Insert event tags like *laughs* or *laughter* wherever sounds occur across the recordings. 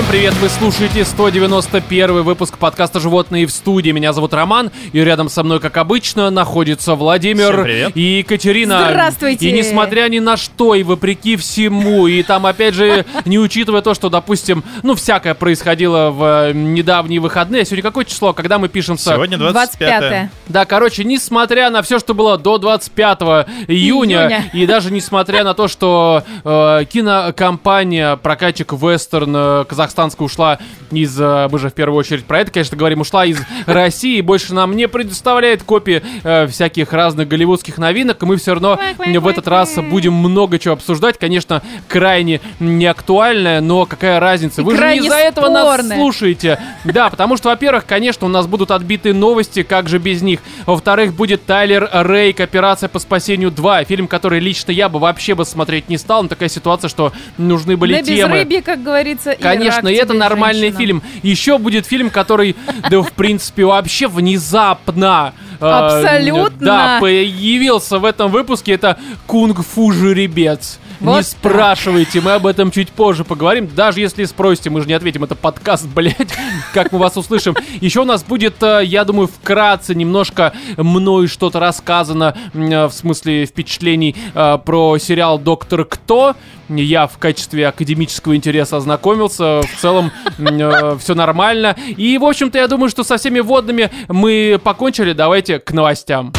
Всем привет, вы слушаете 191 выпуск подкаста «Животные в студии». Меня зовут Роман, и рядом со мной, как обычно, находится Владимир и Екатерина. Здравствуйте. И несмотря ни на что, и вопреки всему, и там, опять же, не учитывая то, что, допустим, ну, всякое происходило в э, недавние выходные. Сегодня какое число, когда мы пишемся? Сегодня 25 25 Да, короче, несмотря на все, что было до 25 июня, Июня. и даже несмотря на то, что э, кинокомпания, прокатчик вестерн э, казахстанская ушла из, э, мы же в первую очередь про это, конечно, говорим, ушла из России, и больше нам не предоставляет копии э, всяких разных голливудских новинок, и мы все равно в этот раз будем много чего обсуждать, конечно, крайне неактуальное, но какая разница, И вы же не из-за этого нас слушаете. Да, потому что, во-первых, конечно, у нас будут отбитые новости, как же без них. Во-вторых, будет Тайлер Рейк, операция по спасению 2, фильм, который лично я бы вообще бы смотреть не стал, но такая ситуация, что нужны были На темы. безрыбье, как говорится, и Конечно, и это нормальный женщина. фильм. Еще будет фильм, который, да, в принципе, вообще внезапно... э, Абсолютно. Да, появился в этом выпуске. Это кунг-фу жеребец. не Вот так. спрашивайте, мы об этом чуть позже поговорим. Даже если спросите, мы же не ответим. Это подкаст, *laughs* блядь, как мы вас услышим. Еще у нас будет, э, я думаю, вкратце немножко мною что-то рассказано, э, в смысле впечатлений э, про сериал «Доктор Кто». Я в качестве академического интереса ознакомился. В целом все нормально. И, в общем-то, я думаю, что со всеми водными мы покончили. Давайте к новостям.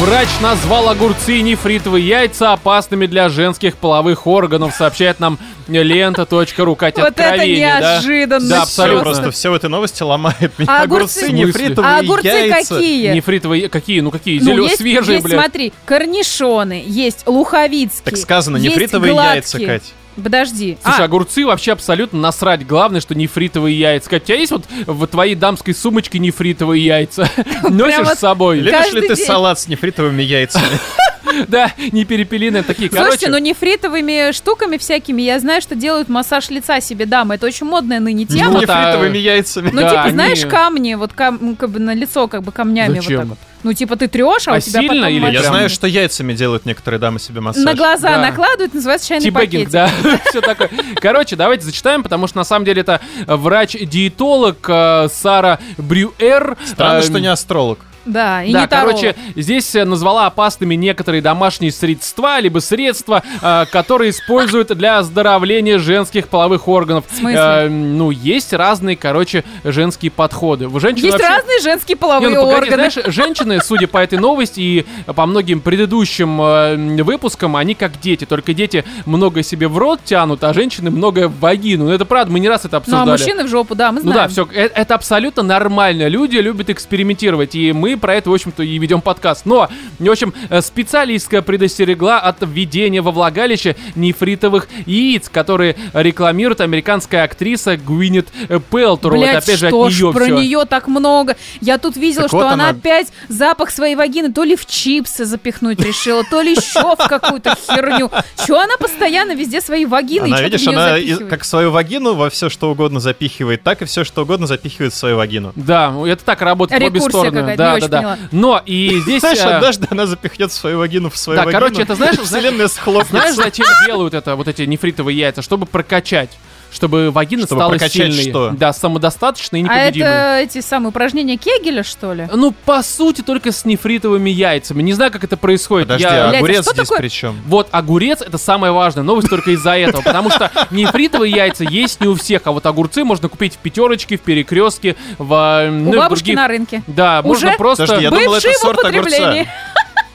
Врач назвал огурцы и нефритовые яйца опасными для женских половых органов, сообщает нам лента.ру. Катя, Вот это откровение, да? неожиданно. Да, абсолютно. просто все в этой новости ломает меня. А огурцы, огурцы- нефритовые А огурцы яйца. какие? Нефритовые, какие? Ну какие? Ну, Зелё- есть, свежие, есть, блядь. смотри, корнишоны, есть луховицкие. Так сказано, есть нефритовые яйца, гладкие. Кать. Подожди. Слушай, А, огурцы вообще абсолютно насрать. Главное, что нефритовые яйца. Катя, у тебя есть вот в твоей дамской сумочке нефритовые яйца? *laughs* Носишь с собой? Любишь ли ты салат с нефритовыми яйцами? *laughs* *laughs* Да, не перепелиные такие. Слушайте, ну Короче, нефритовыми штуками всякими я знаю, что делают массаж лица себе дамы. Это очень модная ныне тема. а- нефритовыми яйцами. Ну, типа, знаешь, камни, вот ну, как бы на лицо, как бы камнями вот так вот. Ну, типа, ты трешь, а, А у тебя сильно потом или. Я знаю, что яйцами делают некоторые дамы себе массаж. На глаза Да. накладывают, называется чайный Тибэггинг, пакетик. да, *laughs* все такое. Короче, давайте зачитаем, потому что на самом деле это врач-диетолог э, Сара Брюэр. Странно, Э, что не астролог. Да, и да, не таролог. короче, здесь э, назвала опасными некоторые домашние средства, либо средства, э, которые используют для оздоровления женских половых органов. В смысле? Э, ну, есть разные, короче, женские подходы. У женщин Есть вообще- разные женские Не, половые ну, погоди, органы. знаешь, женщины, судя по этой новости и по многим предыдущим э, выпускам, они как дети. Только дети много себе в рот тянут, а женщины много в вагину. Ну, это правда, мы не раз это Ну, обсуждали. а мужчины в жопу, да, мы Ну да, знаем. все, это абсолютно нормально. Люди любят экспериментировать, и мы про это, в общем-то, и ведем подкаст. Но, в общем, э, специалистка предостерегла от введения во влагалище нефритовых яиц, которые рекламирует американская актриса Гвинет Пелтроу. Блять, это опять же что от ж нее про все. нее так много? Я тут видела, Так что вот она она- опять запах своей вагины то ли в чипсы запихнуть решила, то ли еще в какую-то херню. Че она постоянно везде свои вагины Она, видишь, она как свою вагину во все что угодно запихивает, так и все что угодно запихивает в свою вагину. Да, это так работает в обе стороны. Да, да, да. поняла. Но и здесь. Знаешь, э, однажды она запихнет свою вагину в свою Да, вагину. короче, это знаешь, *laughs* вселенная схлопнется. Знаешь, зачем делают это, вот эти нефритовые яйца? Чтобы прокачать. Чтобы вагина Чтобы стала сильной. что? Да, самодостаточной и А непобедимой. это эти самые упражнения Кегеля, что ли? Ну, по сути, только с нефритовыми яйцами. Не знаю, как это происходит. Подожди, Я- а Блядь, а огурец что здесь такое? при чем? Вот огурец это самая важная новость только из-за этого, потому что нефритовые яйца есть не у всех, а вот огурцы можно купить в пятерочке, в перекрестке, в ну, У в бабушки других- на рынке. Да, Уже? можно просто. Подожди, я думал, это сорт огурца.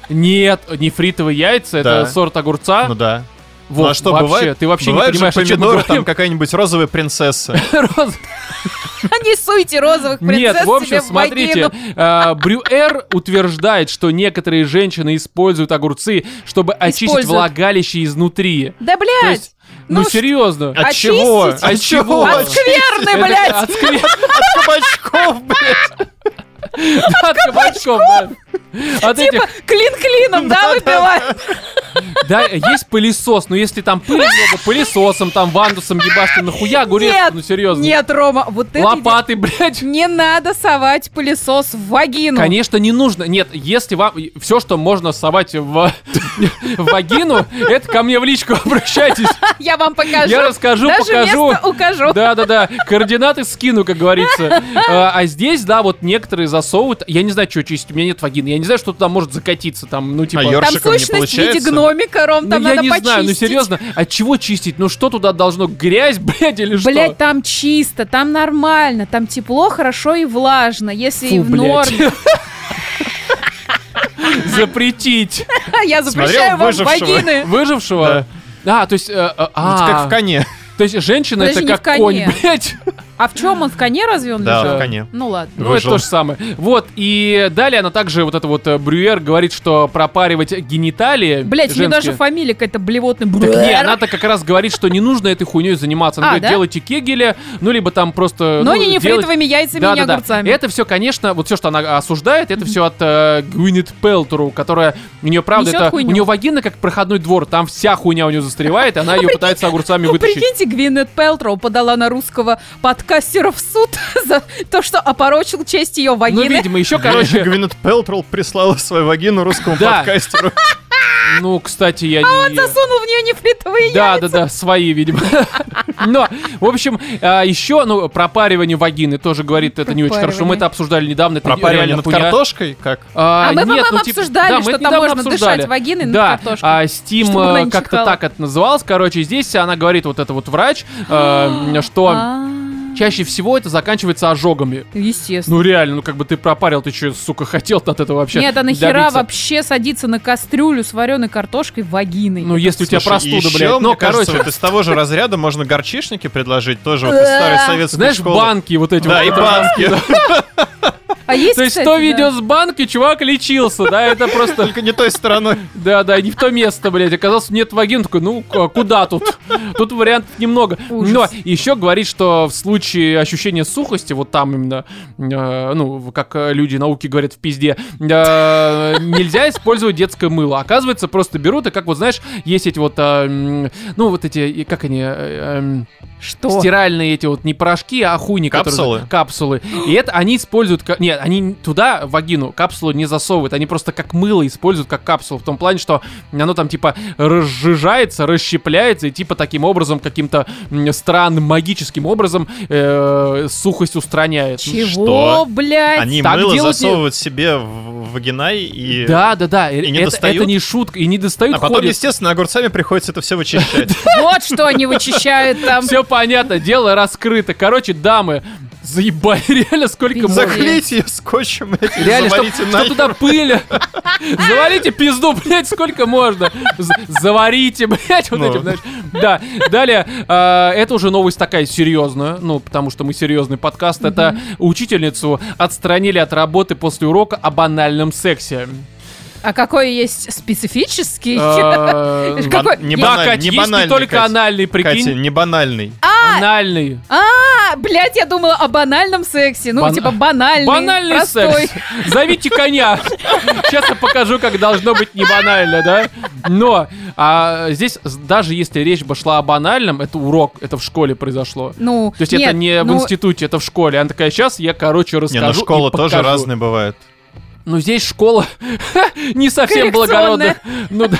Нет, нефритовые яйца Да. это сорт огурца. Ну да. Вот, ну а что, вообще, бывает? ты вообще бывают не понимаешь, же помидоры, там какая-нибудь розовая принцесса. *laughs* А *laughs* Не суйте розовых принцесс Нет, в общем, смотрите, э, Брюэр утверждает, что некоторые женщины используют огурцы, чтобы очистить влагалище изнутри. Да, блядь! ну, Ну, серьезно. От Очистить? чего? От чего? От скверны, блядь! *laughs* От кабачков, блядь. От кабачков, да. от этих... Типа клин клином, да, выбивает? Да, есть пылесос, но если там пыли много, пылесосом, там, вандусом ебашь ты нахуя огурец, Нет, ну серьезно. Нет, Рома, вот это... Лопаты, блядь. Не надо совать пылесос в вагину. Конечно, не нужно. Нет, если вам все, что можно совать в, *laughs* в вагину, это ко мне в личку обращайтесь. Я вам покажу. Я расскажу, Даже покажу. укажу. Да, да, да. Координаты скину, как говорится. А, а здесь, да, вот некоторые засовывают. Я не знаю, что чистить, у меня нет вагины. Я не знаю, что туда может закатиться. Там, ну, типа. А Там сущность в виде гномика, Ром, там ну, я надо не почистить. знаю, ну серьезно, от чего чистить? Ну что туда должно? Грязь, *laughs* блядь, или что? Блять, там чисто, там нормально, там тепло, хорошо и влажно. Если и Фу, в блядь. норме. *laughs* *laughs* Запретить Я запрещаю вам вагины. выжившего. А, то есть, э, э, Ну, а, Как в коне. то есть женщина это в как конь, блядь. А в чем он в коне разве он Да, лежал? в коне. Ну ладно. Ну, это Выжил. то же самое. Вот, и далее она также, вот это вот э, Брюер говорит, что пропаривать гениталии Блять, у нее даже женские- фамилия какая-то блевотная. Не, она-то как раз говорит, что не нужно этой хуйней заниматься. Она А, говорит, да? делайте кегели, ну, либо там просто... Но ну, не делать- нефритовыми яйцами и не Да-да-да. огурцами. Это все, конечно, вот все, что она осуждает, это все от э, Гвинет Пелтру, которая у нее, правда, Несёт это хуйню. у нее вагина как проходной двор, там вся хуйня у нее застревает, и она ее пытается огурцами Ну, вытащить. прикиньте, Гвинет Пелтроу подала на русского подкастера в суд *laughs* за то, что опорочил честь ее Ну, вагины. видимо, еще, короче, Гвинет Пелтрол прислала свою вагину русскому Да. подкастеру. *laughs* ну, кстати, я Он не... засунул в нее нефритовые Да, яйца. да, да, свои, видимо. *laughs* Но, в общем, а, еще, ну, пропаривание вагины тоже говорит, это не очень хорошо. Мы это обсуждали недавно, Пропаривание над картошкой? Как? А, А мы, нет, по-моему, ну, типа, обсуждали, да, мы что там можно обсуждали. дышать вагиной над Да, картошкой. а Steam э, как-то так это называлось, короче, здесь она говорит, вот это вот врач, э, *gasps* что А, чаще всего это заканчивается ожогами. Естественно. Ну реально, ну как бы ты пропарил, ты что, сука, хотел от этого вообще Нет, а нахера добиться? вообще садиться на кастрюлю с вареной картошкой вагиной? Ну если у тебя Слушай, простуда, еще, блядь. мне Ну, кажется, короче, вот из того же разряда можно горчишники предложить, тоже вот из старой советской знаешь, школы. банки вот эти Да, вот. и это- банки. *laughs* А есть, То есть кстати, то да. видео с банки, чувак лечился, да, это просто... Только не той стороной. Да, да, не в то место, блядь. Оказалось, нет вагин. Такой, ну, куда тут? Тут вариантов немного. Ужас. Но еще говорит, что в случае ощущения сухости, вот там именно, э, ну, как люди науки говорят в пизде, э, нельзя использовать детское мыло. Оказывается, просто берут, и как вот, знаешь, есть эти вот, э, ну, вот эти, и как они, э, эм, Что? стиральные эти вот не порошки, а хуйни, Капсулы? которые... Капсулы. И это они используют... ка- Нет, они туда, в вагину, капсулу не засовывают. Они просто как мыло используют, как капсулу. В том плане, что оно там типа разжижается, расщепляется, и типа таким образом, каким-то странным магическим образом э, сухость устраняет. Чего, Что? блядь? Они Так мыло делать не- засовывают себе в вагинай и... Да, да, да. И не это, достают? это не шутка. И не достают, А потом, ходят. естественно, огурцами приходится это все вычищать. *laughs* Вот что они вычищают там. Все понятно, дело раскрыто. Короче, дамы, заебали, *laughs* реально сколько можно. Заклейте ее скотчем этим, Реально, чтоб, заварите чтоб нахер. туда пыль. *laughs* *laughs* Заварите пизду, блядь, сколько можно. Заварите, блядь, вот Ну. этим, знаешь. Да, далее, э, это уже новость такая серьезная, ну, потому что мы серьезный подкаст. Это учительницу отстранили от работы после урока о банальном сексе. А какой есть специфический? Э, *laughs* не не не банальный, только анальный, Катя, прикинь. не банальный. Анальный. А, блядь, я думала о банальном сексе. Ну, типа банальный, Банальный простой. секс. Зовите коня. Сейчас я покажу, как должно быть не банально, да? Но а, здесь, даже если речь бы шла о банальном, это урок, это в школе произошло. Ну, То есть нет, это не в ну, институте, это в школе. Она такая, сейчас я, короче, Не, расскажу ну школа тоже покажу». разные бывают. Ну, здесь школа *laughs* не совсем благородная. Ну, да.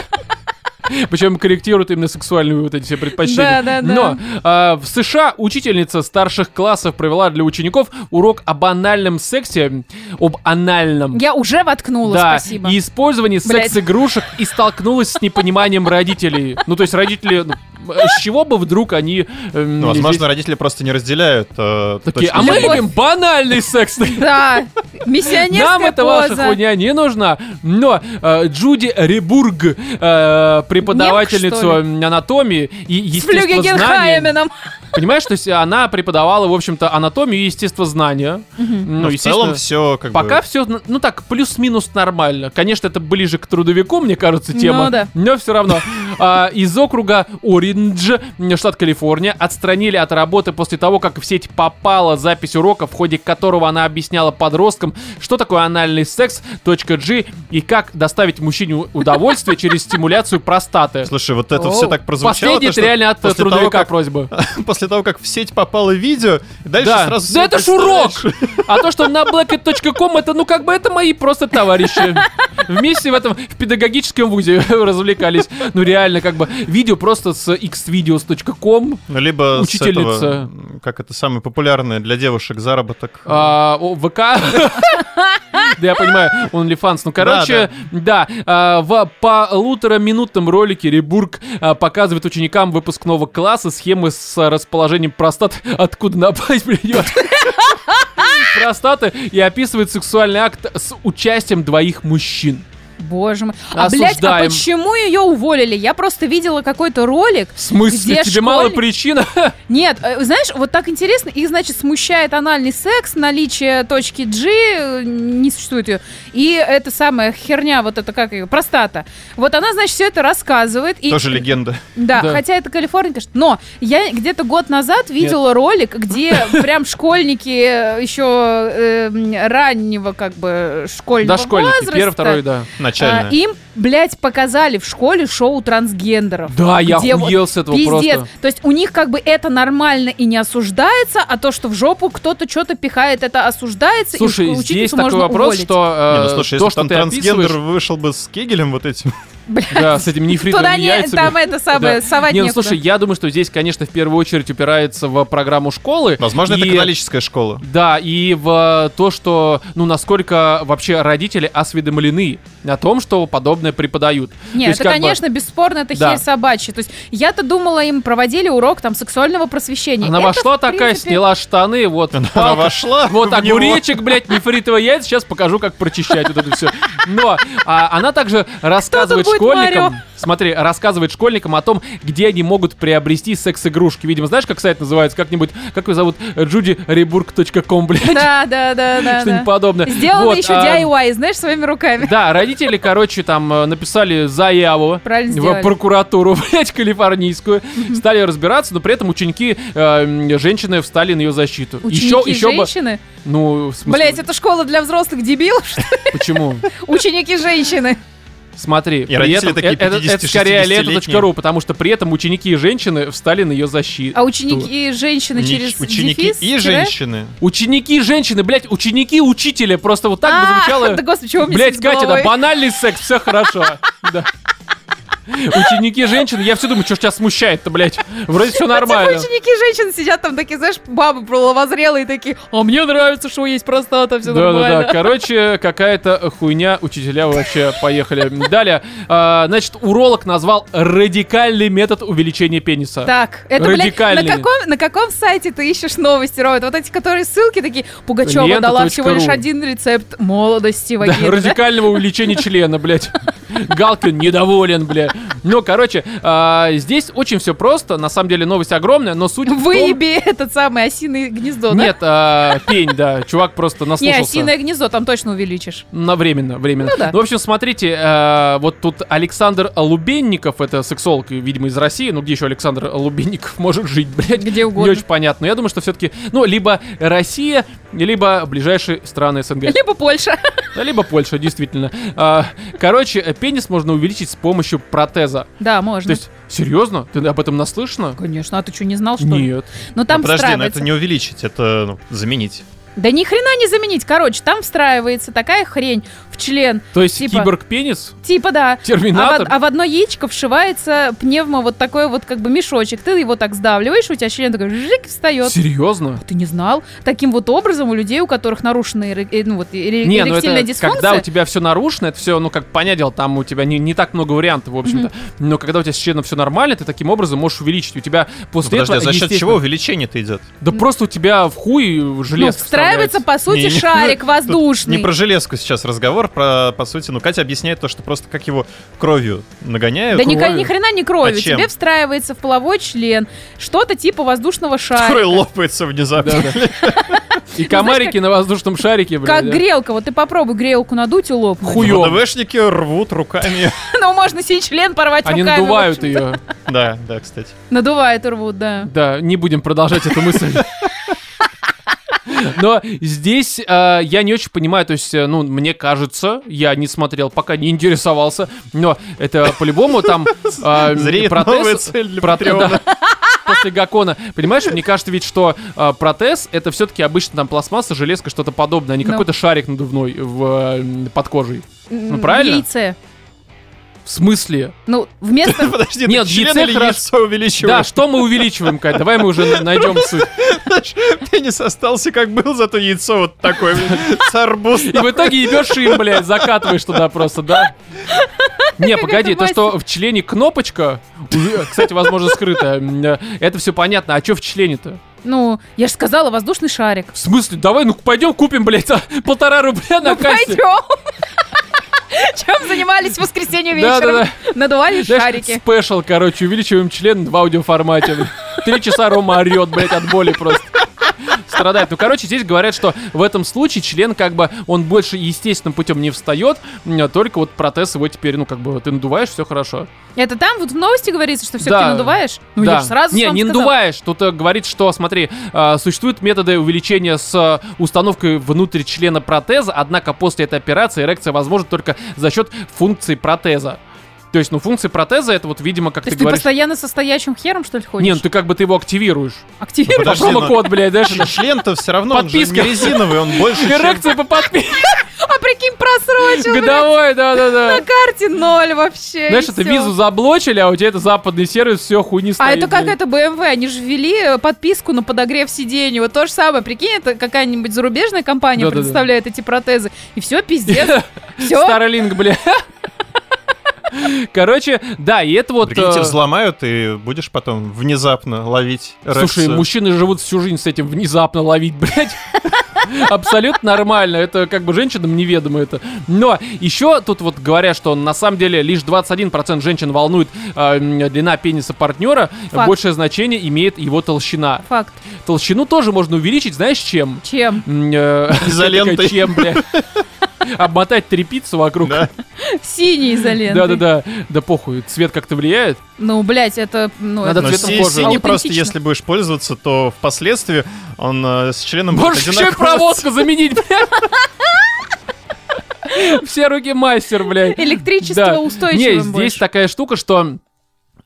*laughs* Причем корректируют именно сексуальные вот эти все предпочтения. Да, да, да. Но а, в США учительница старших классов провела для учеников урок об анальном сексе, об анальном. Я уже воткнула, да, спасибо. и использовании секс-игрушек и столкнулась с непониманием родителей. Ну, то есть родители, ну, с чего бы вдруг они... эм, Ну, возможно, здесь родители просто не разделяют э, такие, а мы зрения. любим банальный секс. Да, миссионерская Нам эта ваша хуйня не нужна. Но э, Джуди Ребург, э, преподавательницу Немка, анатомии и естествознания, понимаешь, то есть она преподавала, в общем-то, анатомию и естествознание. Ну, Ну, в целом все как Пока бы... все, ну так, плюс-минус нормально. Конечно, это ближе к трудовику, мне кажется, тема. Ну да. Но все равно. *laughs* а, из округа Ориндж, штат Калифорния, отстранили от работы после того, как в сеть попала запись урока, в ходе которого она объясняла подросткам, что такое анальный секс, точка G и как доставить мужчине удовольствие через *laughs* стимуляцию простаты. Слушай, вот это Оу. все так прозвучало. Последний то, это реально от после того, трудовика как- просьба. *laughs* После того, как в сеть попало видео, дальше Да, сразу... да это ж урок! А то, что на blacket.com, это, ну, как бы, это мои просто товарищи. Вместе в этом, в педагогическом вузе *laughs* развлекались. Ну, реально, как бы, видео просто с xvideos.com. Ну, либо Учительница. этого, как это самое популярное для девушек заработок. а, о, ВК. *laughs* *laughs* Да, я понимаю, OnlyFans. Ну, короче, да, а, в полутораминутном ролике Ребург а, показывает ученикам выпускного класса схемы с расположением простат, откуда напасть придет. *laughs* Простаты и описывает сексуальный акт с участием двоих мужчин. Боже мой. А, блядь, а почему ее уволили? Я просто видела какой-то ролик. В смысле, Где тебе мало школьник- причин? *laughs* Нет, э, знаешь, вот так интересно, их, значит, смущает анальный секс, наличие точки G, не существует ее, и это самая херня, вот это как ее, простата. Вот она, значит, все это рассказывает. И, Тоже легенда. Да, Да. хотя это Калифорния, конечно. Но я где-то год назад видела ролик, где *laughs* прям школьники э, еще э, раннего, как бы, школьного Дошкольники, возраста, первый, второй, да. Начальная. а, им, блядь, показали в школе шоу трансгендеров. Да, я Где вот охуел с этого Пиздец. просто. То есть у них как бы это нормально и не осуждается, а то, что в жопу кто-то что-то пихает, это осуждается. и Слушай, уч- здесь такой можно вопрос, уволить. что э, Не, ну слушай, то, если что там ты трансгендер описываешь... вышел бы с кегелем вот этим, Блядь, Да, с этими нефритовыми Туда не, яйцами. там это самое, Да. совать Не, ну слушай, я думаю, что здесь, конечно, в первую очередь упирается в программу школы. возможно, это И- католическая школа. Да, и в то, что, ну, насколько вообще родители осведомлены о том, что подобное преподают. Нет, есть, это, как бы- конечно, бесспорно, это Да. херь собачья. То есть я-то думала, им проводили урок там сексуального просвещения. Она Это, вошла такая, принципе, сняла штаны, вот Она палка, вошла Вот в него. огуречек, блядь, нефритовые яйца. Сейчас покажу, как прочищать вот это все. Но а, она также рассказывает будет школьникам. Марио? Смотри, рассказывает школьникам о том, где они могут приобрести секс-игрушки. Видимо, знаешь, как сайт называется? Как-нибудь, как ее зовут? judyreburg.com, блядь. Да, да, да, да. Что-нибудь да. подобное. Сделано Вот, еще а, DIY, знаешь, своими руками. Да, родители, короче, там э, написали заяву Правильно в сделали. прокуратуру, *laughs* блядь, калифорнийскую, стали разбираться, но при этом ученики, э, женщины встали на ее защиту. Ученики еще, еще бы, женщины? ну, в смысле, Блять, это школа для взрослых дебилов, что ли? почему? *laughs* Ученики женщины. Смотри, при родители этом такие э- это, это 50-60 скорее лето.ру, потому что при этом ученики и женщины встали на ее защиту. А ученики женщины Не- через ученики дефис, и тире? женщины. Ученики и женщины, блядь, ученики учителя, просто вот так бы А, звучало. *laughs* Да господи, чего с Катя, да банальный секс, все хорошо. *laughs* Ученики женщины, я все думаю, что тебя смущает-то, блядь. Вроде все *laughs* нормально. Типа ученики женщины сидят там такие, знаешь, бабы половозрелые такие, а мне нравится, что есть простата, все Да, да, да. нормально. *laughs* Короче, какая-то хуйня. Учителя вообще поехали. Далее. а, значит, уролог назвал радикальный метод увеличения пениса. Так, это, блядь, на Радикальный. каком, на каком сайте ты ищешь новости, Робот? Вот эти, которые ссылки такие, Пугачева Лента дала всего лишь один рецепт молодости вагины. да? радикального увеличения члена, блядь. Галкин недоволен, блядь. *laughs* Ну, короче, а, здесь очень все просто. На самом деле новость огромная, но суть в том... Выеби *laughs* этот самый осиное гнездо, да? Нет, а, пень, да. Чувак просто *laughs* Не, наслушался. осиное гнездо, там точно увеличишь. На временно, временно. Ну да. в общем, смотрите, э, вот тут Александр Лубенников, это сексолог, видимо, из России, ну где еще Александр Лубенников может жить, блядь? Где Не угодно. очень понятно. Я думаю, что все-таки, ну, либо Россия, либо ближайшие страны СНГ. Либо Польша. Да, Либо Польша, действительно. А, Короче, пенис можно увеличить с помощью протеза. Да, То можно. есть, серьезно? Ты об этом наслышана? Конечно, а ты что, не знал, что ли? Нет. Ну там Ну, подожди, но это не увеличить, это ну, заменить. Да ни хрена не заменить. Короче, там встраивается такая хрень в член. То есть Типа- киборг-пенис? Типа да. А Терминатор? в, а в одно яичко вшивается пневмо вот такой вот как бы мешочек. Ты его так сдавливаешь, у тебя член такой жик встает. Серьезно? Ты не знал? Таким вот образом у людей, у которых нарушена эре- э, ну, вот, эре- Не, ну эректильная это дисфункция, когда у тебя все нарушено, это все, ну как понятное дело, там у тебя не, не так много вариантов, в общем-то. Но когда у тебя с членом все нормально, ты таким образом можешь увеличить. У тебя Ну, после подожди, а этого, за счет чего увеличение-то идет? Да просто у тебя в хуй ну, желез встраивается, по сути, Не, не, шарик тут воздушный. Не про железку сейчас разговор, про, по сути, ну, Катя объясняет то, что просто как его кровью нагоняют, Да ни, кровью. ни хрена не кровью. А чем? Тебе встраивается в половой член что-то типа воздушного шарика. который лопается внезапно. *laughs* И комарики на воздушном шарике, блядь. Как грелка. Вот ты попробуй грелку надуть и лопнуть. Хуём. ВДВшники рвут руками. *laughs* Ну, можно себе член порвать Они руками. надувают в общем-то. ее. Да, да, кстати. Надувают и рвут, да. Да, не будем продолжать эту мысль. *laughs* Но здесь э, я не очень понимаю, то есть, э, ну, мне кажется, я не смотрел, пока не интересовался, но это по-любому там *laughs* э, Зреет протез- новая цель для проте- Патреона. да, *laughs* После Гакона. Понимаешь, мне кажется ведь, что э, протез это все-таки обычно там пластмасса, железка, что-то подобное, а не Ну. какой-то шарик надувной в, э, под кожей. М, правильно? Яйце. В смысле? Ну, вместо... *laughs* Подожди, Нет, член яйце или яйцо Да, увеличиваешь? что мы увеличиваем, Кать? Давай мы уже на- найдем суть. Пенис остался как был, зато яйцо вот такое, с арбуз. И в итоге ебешь им, блядь, закатываешь туда просто, да? Не, погоди, то, что в члене кнопочка, кстати, возможно, скрытая, э, это все понятно. А что в члене-то? Ну, я же сказала, воздушный шарик. В смысле? Давай, ну пойдем купим, блядь, за полтора рубля на Ну, кассе. пойдем. *laughs* Чем занимались в воскресенье вечером? Надували шарики. спешл, короче, увеличиваем член в аудиоформате. Три часа Рома орет, блядь, от боли просто. Страдает. Ну, короче, здесь говорят, что в этом случае член, как бы, он больше естественным путем не встает, только вот протез его теперь, ну, как бы, ты надуваешь, все хорошо. Это там вот в новости говорится, что все-таки Да. надуваешь? Ну, да. я же сразу не, не сказала. надуваешь. Тут э, говорит, что, смотри, э, существуют методы увеличения с э, установкой внутрь члена протеза, однако после этой операции эрекция возможна только за счет функции протеза. То есть, ну, функции протеза это вот, видимо, как То ты есть ты говоришь... постоянно со стоячим хером, что ли, ходишь? Не, ну ты как бы ты его активируешь. Активируешь? Подожди, По ну- промокод, блядь, знаешь, Член-то все равно, он же Подписка. не резиновый, он больше, чем... эрекция по подписке. *laughs* А прикинь, просрочил, Годовой, да-да-да. на карте ноль вообще. Знаешь, это визу заблочили, а у тебя это западный сервис, все, хуйни А стоит. это как это BMW, они же ввели э, подписку на подогрев сидений. Вот то же самое, прикинь, это какая-нибудь зарубежная компания предоставляет эти протезы. И все, пиздец. *laughs* Все. Starlink, бля. *laughs* Короче, да, и это вот... Прикиньте, э, взломают, и будешь потом внезапно ловить Слушай, эрекцию. мужчины живут всю жизнь с этим внезапно ловить, *laughs* блядь. Абсолютно нормально. Это как бы женщинам неведомо это. Но еще тут вот говорят, что на самом деле лишь 21% женщин волнует э, длина пениса партнера. Факт. Большее значение имеет его толщина. Факт. Толщину тоже можно увеличить, знаешь, чем? Чем? Э, *laughs* Изолентой. Чем, блядь? Обмотать трепицу вокруг. Да. *laughs* Синий изолентой. Да-да-да. Да похуй, цвет как-то влияет. Ну, блядь, это... Ну, Надо это цветом си- кожи. синий просто, если будешь пользоваться, то впоследствии он э, с членом будет Можешь еще и одинаково проводку заменить, блядь. *laughs* Все руки мастер, блядь. Электричество Да. устойчивым Не, здесь больше. такая штука, что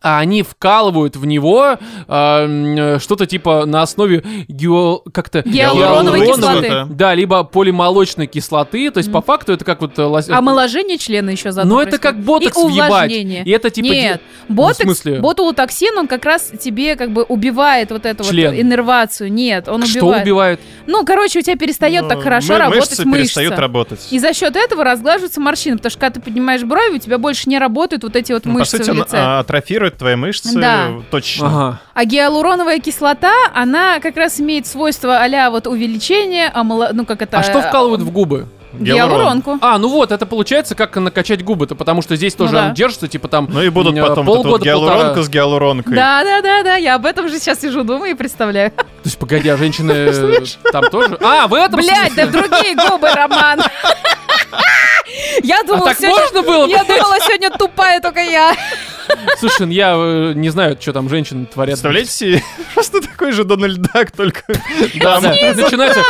а, они вкалывают в него а, м, что-то типа на основе гео... как-то... Гиалуроновой гиалуроновой- кислоты. Да, либо полимолочной кислоты, то есть по факту это как вот... э, лос- Омоложение члена еще заодно Ну это как ботокс И въебать. увлажнение. И это типа... Нет, де- ботокс, в смысле? ботулотоксин, он как раз тебе как бы убивает вот эту Член. вот иннервацию. Нет, он Что убивает. убивает? Ну, короче, у тебя перестает так Ну, хорошо мы- работать мышцы мышца. перестают работать. И за счет этого разглаживаются морщины, потому что когда ты поднимаешь брови, у тебя больше не работают вот эти вот Ну, по мышцы сути, в он лице. а, атрофирует твои мышцы Да. точно. Ага. А гиалуроновая кислота, она как раз имеет свойство а вот увеличение, омоло- ну как это... А что вкалывают в губы? Гиалуронку. А, ну вот, это получается как накачать губы-то, потому что здесь тоже Ну да. он держится, типа там... Ну и будут потом эта вот полгода, гиалуронка полтора. с гиалуронкой. Да, да, да, да, я об этом же сейчас сижу, думаю и представляю. *laughs* То есть, погоди, а женщины *laughs* там тоже? А, в этом Блять, да другие губы, Роман. *laughs* Я А думала, так сегодня... можно было? Я думала, сегодня тупая только я. *laughs* Слушай, ну я э, не знаю, что там женщины творят. Представляете себе, *laughs* просто такой же Дональд Дак, только Да, начинается...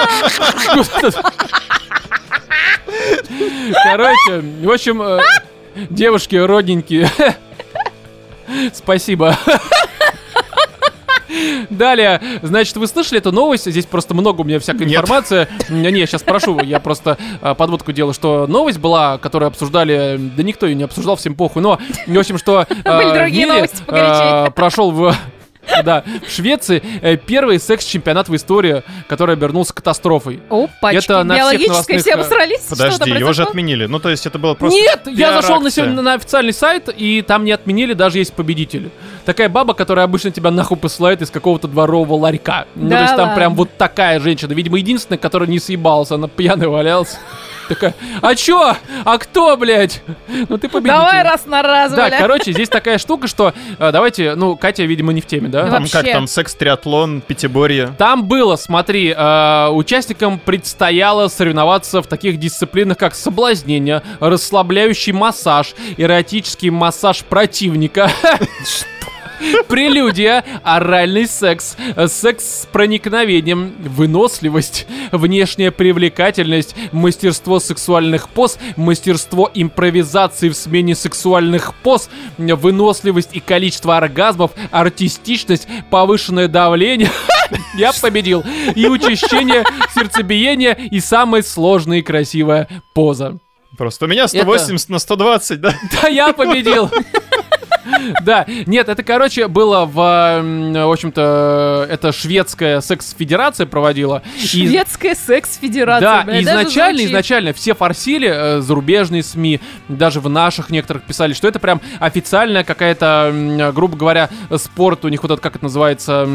Короче, в общем, э, девушки родненькие, *laughs* спасибо. Далее, значит, вы слышали эту новость? Здесь просто много у меня всякой Нет. информации. Не, не, сейчас прошу, я просто э, подводку делаю, что новость была, которую обсуждали, да никто ее не обсуждал, всем похуй, но, в общем, что *laughs* Были в другие мире, э, прошел в *laughs* да, в Швеции э, первый секс-чемпионат в истории, который обернулся катастрофой. Опачки, Это на всех биологической новостных, все там Подожди, его же отменили. Ну, то есть это было просто Нет, я зашел на, на официальный сайт, и там не отменили, даже есть победитель. Такая баба, которая обычно тебя нахуй посылает из какого-то дворового ларька. ну, Да то есть там ладно. прям вот такая женщина. Видимо, единственная, которая не съебалась, она пьяная валялась. Такая, а чё? А кто, блядь? Ну ты победитель. Давай раз на раз, Да, короче, здесь такая штука, что э, давайте, ну, Катя, видимо, не в теме, да? Там Вообще. как там, секс-триатлон, пятиборье. Там было, смотри, э, участникам предстояло соревноваться в таких дисциплинах, как соблазнение, расслабляющий массаж, эротический массаж противника. *laughs* Прелюдия, оральный секс, э, секс с проникновением, выносливость, внешняя привлекательность, мастерство сексуальных поз, мастерство импровизации в смене сексуальных поз, выносливость и количество оргазмов, артистичность, повышенное давление. *laughs* Я победил. И учащение сердцебиения, и самая сложная и красивая поза. Просто у меня 180 на 120, да? Да, я победил. *laughs* Да, нет, это, короче, было в, в общем-то, это шведская секс-федерация проводила. И- Шведская секс-федерация, да, изначально, изначально все форсили, э, зарубежные СМИ, даже в наших некоторых писали, что это прям официальная какая-то, грубо говоря, спорт, у них вот это, как это называется,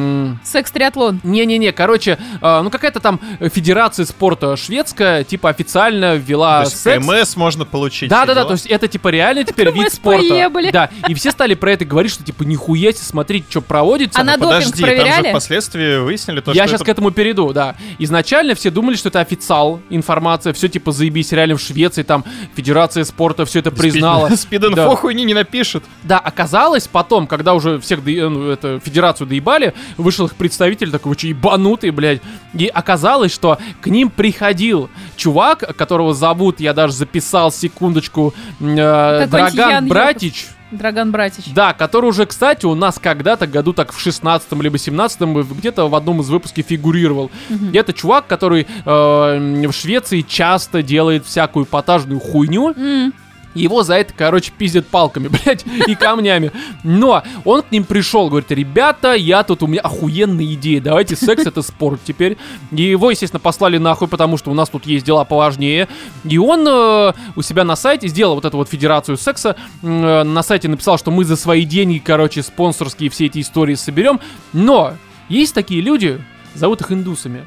Секс-триатлон. не-не-не, короче, э, ну какая-то там федерация спорта шведская, типа официально ввела То есть секс. КМС можно получить. Да, все да, да, дела. то есть это типа реально теперь вид спорта. Да, и все стали про это говорить, что типа нихуя себе, смотрите, что проводится. А на допинг Подожди, там же проверяли? впоследствии выяснили то, Я что сейчас это к этому перейду, да. Изначально все думали, что это официал, информация, все типа заебись, реально в Швеции, там Федерация спорта все это признала. *laughs* Спид-инфо Да. хуйни не напишет. Да, оказалось потом, когда уже всех доe- ну, это, федерацию доебали, вышел их представитель такой, вы че, ебанутый, блядь. И оказалось, что к ним приходил чувак, которого зовут, я даже записал, секундочку, э, Драган Братич. Драган Братич. Да, который уже, кстати, у нас когда-то году так в 16 либо 17 где-то в одном из выпусков фигурировал. И это чувак, который э, в Швеции часто делает всякую эпатажную хуйню. М, Его за это, короче, пиздят палками, *laughs* блядь, и камнями. Но он к ним пришел, говорит, ребята, я тут, у меня охуенная идея, давайте секс это спорт теперь. И его, естественно, послали нахуй, потому что у нас тут есть дела поважнее. И он э, у себя на сайте сделал вот эту вот федерацию секса, э, на сайте написал, что мы за свои деньги, короче, спонсорские все эти истории соберем. Но есть такие люди, зовут их индусами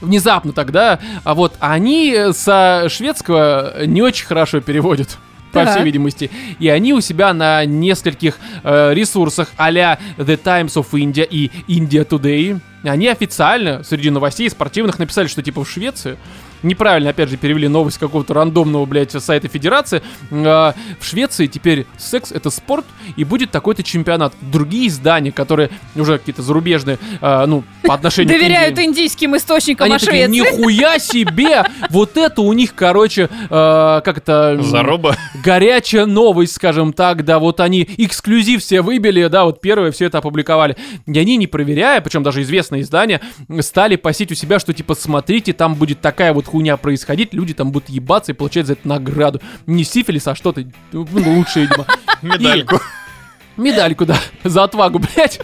внезапно тогда, а вот они со шведского не очень хорошо переводят. По Так. всей видимости. И они у себя на нескольких э, ресурсах а-ля The Times of India и India Today, они официально среди новостей спортивных написали, что типа в Швеции, неправильно, опять же, перевели новость какого-то рандомного, блядь, сайта Федерации, э, в Швеции теперь секс это спорт, и будет такой-то чемпионат. Другие издания, которые уже какие-то зарубежные, э, ну, по отношению к Доверяют Индии, индийским источникам они о такие, Швеции. нихуя себе! Вот это у них, короче, э, как это... Заруба. Горячая новость, скажем так, да, вот они эксклюзив все выбили, да, вот первые все это опубликовали. И они, не проверяя, причем даже известные издания, стали пасить у себя, что типа, смотрите, там будет такая вот хуйня происходить, люди там будут ебаться и получать за это награду. Не сифилис, а что-то ну, лучше, видимо. *laughs* Медальку. Медальку, да, за отвагу, *laughs* блядь.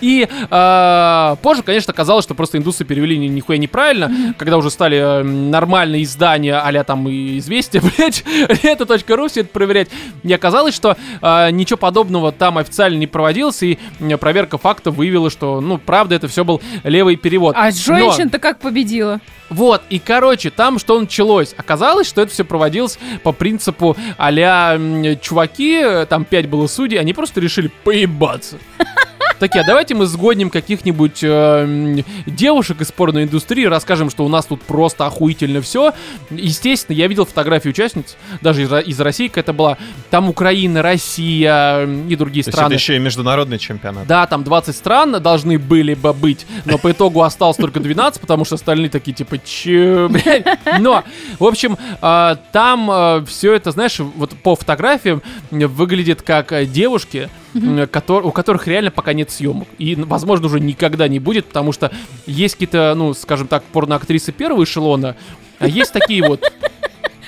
И а, позже, конечно, оказалось, что просто индусы перевели ни- нихуя неправильно, когда уже стали э, нормальные издания, а там и известия, *laughs* блядь, это.ру все это проверять. И оказалось, что а, ничего подобного там официально не проводилось, и проверка факта выявила, что, ну, правда, это все был левый перевод. А женщин-то как победила? вот, и короче, там что началось? Оказалось, что это все проводилось по принципу а-ля м, чуваки, э, там пять было судей, они просто решили поебаться. *laughs* Такие, а давайте мы сгодним каких-нибудь э, девушек из порной индустрии, расскажем, что у нас тут просто охуительно все. Естественно, я видел фотографии участниц, даже из, из России это была. Там Украина, Россия и другие То страны. это еще и международный чемпионат. Да, там 20 стран должны были бы быть, но по итогу осталось только 12, потому что остальные такие, типа, че, блядь? Но, в общем, а, там все это, знаешь, вот по фотографиям выглядит как э, девушки, котор- у которых реально пока нет съемок. И, возможно, уже никогда не будет, потому что есть какие-то, ну, скажем так, порноактрисы первого эшелона, а есть такие вот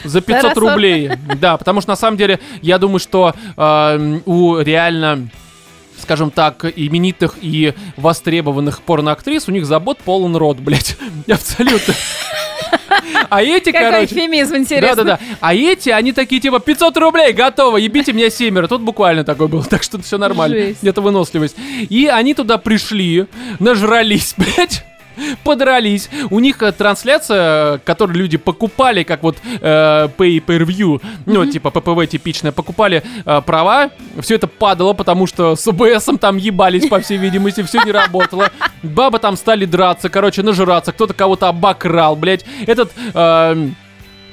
за 500 Второсортные. рублей. Да, потому что на самом деле я думаю, что у реально скажем так, именитых и востребованных порноактрис, у них забот полон рот, блядь. *laughs* Абсолютно. *laughs* А эти, Какой короче... эфемизм, интересно. Да-да-да. А эти, они такие, типа, 500 рублей, готово, ебите меня семеро. Тут буквально такой был, *laughs* так что все нормально. Жесть. Где-то выносливость. И они туда пришли, нажрались, *laughs* блядь. Подрались. У них э, трансляция, которую люди покупали, как вот э, pay-per-view, ну, типа ППВ типичная, покупали э, права, все это падало, потому что с ОБСом там ебались, по всей видимости, все не работало. Бабы там стали драться, короче, нажираться, кто-то кого-то обокрал, блядь. Этот... э,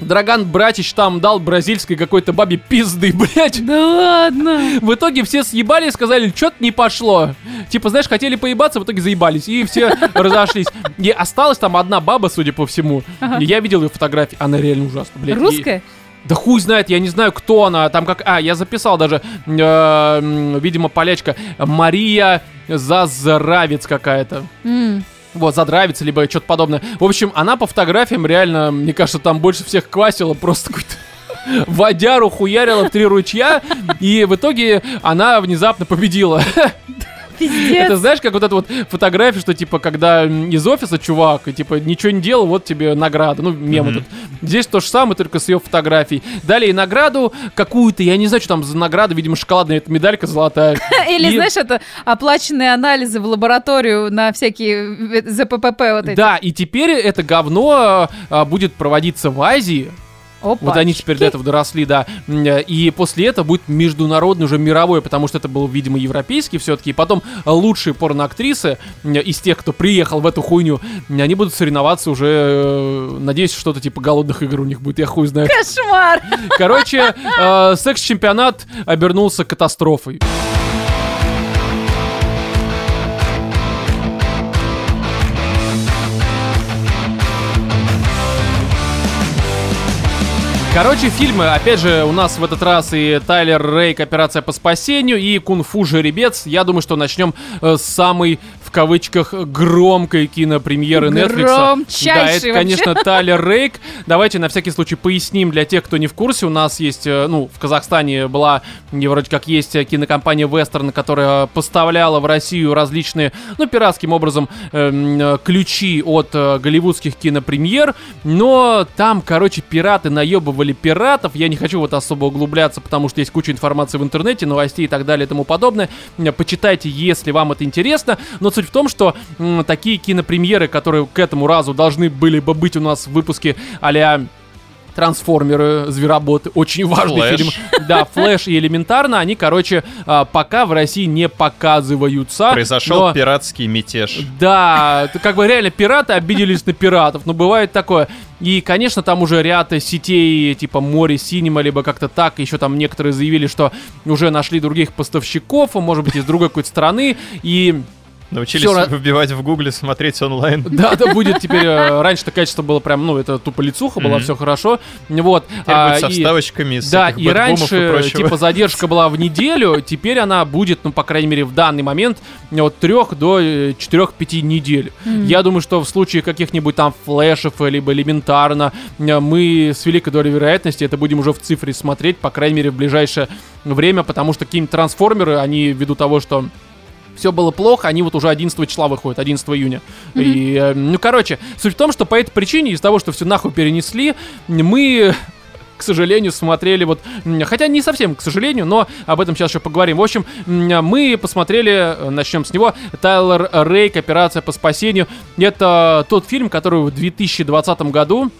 Драган Братич там дал бразильской какой-то бабе пизды, *laughs* блядь. Да ладно. В итоге все съебали и сказали, что-то не пошло. Типа, знаешь, хотели поебаться, в итоге заебались. И все *laughs* разошлись. И осталась там одна баба, судя по всему. Ага. Я видел ее фотографии. Она реально ужасна, блядь. И- Русская? да хуй знает, я не знаю, кто она. Там как... А, я записал даже, э, видимо, полячка. Мария Зазравец какая-то. М. Вот, задравится, либо что-то подобное. В общем, она по фотографиям реально, мне кажется, там больше всех квасила просто какой-то *laughs* водяру хуярила в три ручья, и в итоге она внезапно победила. *laughs* Пиздец. Это знаешь, как вот эта вот фотография, что типа, когда из офиса чувак, и типа ничего не делал, вот тебе награда. Ну, мем этот. Здесь то же самое, только с ее фотографией. Дали ей награду какую-то, я не знаю, что там за награда, видимо, шоколадная эта медалька золотая. *laughs* Или, И- знаешь, это оплаченные анализы в лабораторию на всякие ЗППП вот эти. Да, и теперь это говно а, будет проводиться в Азии. Опа. Вот они теперь до этого доросли, да. Э, И после этого будет международный, уже мировой, потому что это был, видимо, европейский все-таки. И потом лучшие порноактрисы из тех, кто приехал в эту хуйню, они будут соревноваться уже, э, надеюсь, что-то типа голодных игр у них будет, я хуй знаю. Кошмар. Короче, э, секс-чемпионат обернулся катастрофой. Короче, фильмы, опять же, у нас в этот раз и Тайлер Рейк «Операция по спасению», и «Кунг-фу жеребец». Я думаю, что начнем э, с самой, кавычках, громкой кинопремьеры Netflix. Да, это, вообще. конечно, Тайлер Рейк. Давайте на всякий случай поясним для тех, кто не в курсе. У нас есть, э, ну, в Казахстане была, не вроде как есть э, кинокомпания Western, которая поставляла в Россию различные, ну, пиратским образом эм, э, ключи от э, голливудских кинопремьер. Но там, короче, пираты наебывали пиратов. Я не хочу вот особо углубляться, потому что есть куча информации в интернете, новостей и так далее и тому подобное. Почитайте, если вам это интересно. Но суть в том, что м, такие кинопремьеры, которые к этому разу должны были бы быть у нас в выпуске а Трансформеры, Звероботы, очень важный Флэш. фильм. Да, Флэш и Элементарно, они, короче, а, пока в России не показываются. Произошел но- пиратский мятеж. да, как бы реально пираты обиделись на пиратов, но бывает такое. И, конечно, там уже ряд сетей, типа Море Синема, либо как-то так, еще там некоторые заявили, что уже нашли других поставщиков, а может быть, из другой какой-то страны, и Научились ра- вбивать в гугле, смотреть онлайн. да, да, *laughs* будет теперь, э, раньше-то качество было прям, ну, это тупо лицуха, было Мгм. все хорошо, вот. А, со вставочками из Да, и раньше, типа, задержка была в неделю, *laughs* теперь она будет, ну, по крайней мере, в данный момент от 3 до 4-5 недель. Я думаю, что в случае каких-нибудь там флешев, э, либо элементарно, э, мы с великой долей вероятности это будем уже в цифре смотреть, по крайней мере, в ближайшее время, потому что какие-нибудь трансформеры, они ввиду того, что все было плохо, они вот уже 11 числа выходят, 11 июня. И, э, ну, короче, суть в том, что по этой причине, из-за того, что все нахуй перенесли, мы к сожалению, смотрели вот... Хотя не совсем, к сожалению, но об этом сейчас еще поговорим. В общем, мы посмотрели, э, начнем с него, Тайлер Рейк, «Операция по спасению». Это тот фильм, который в 2020 году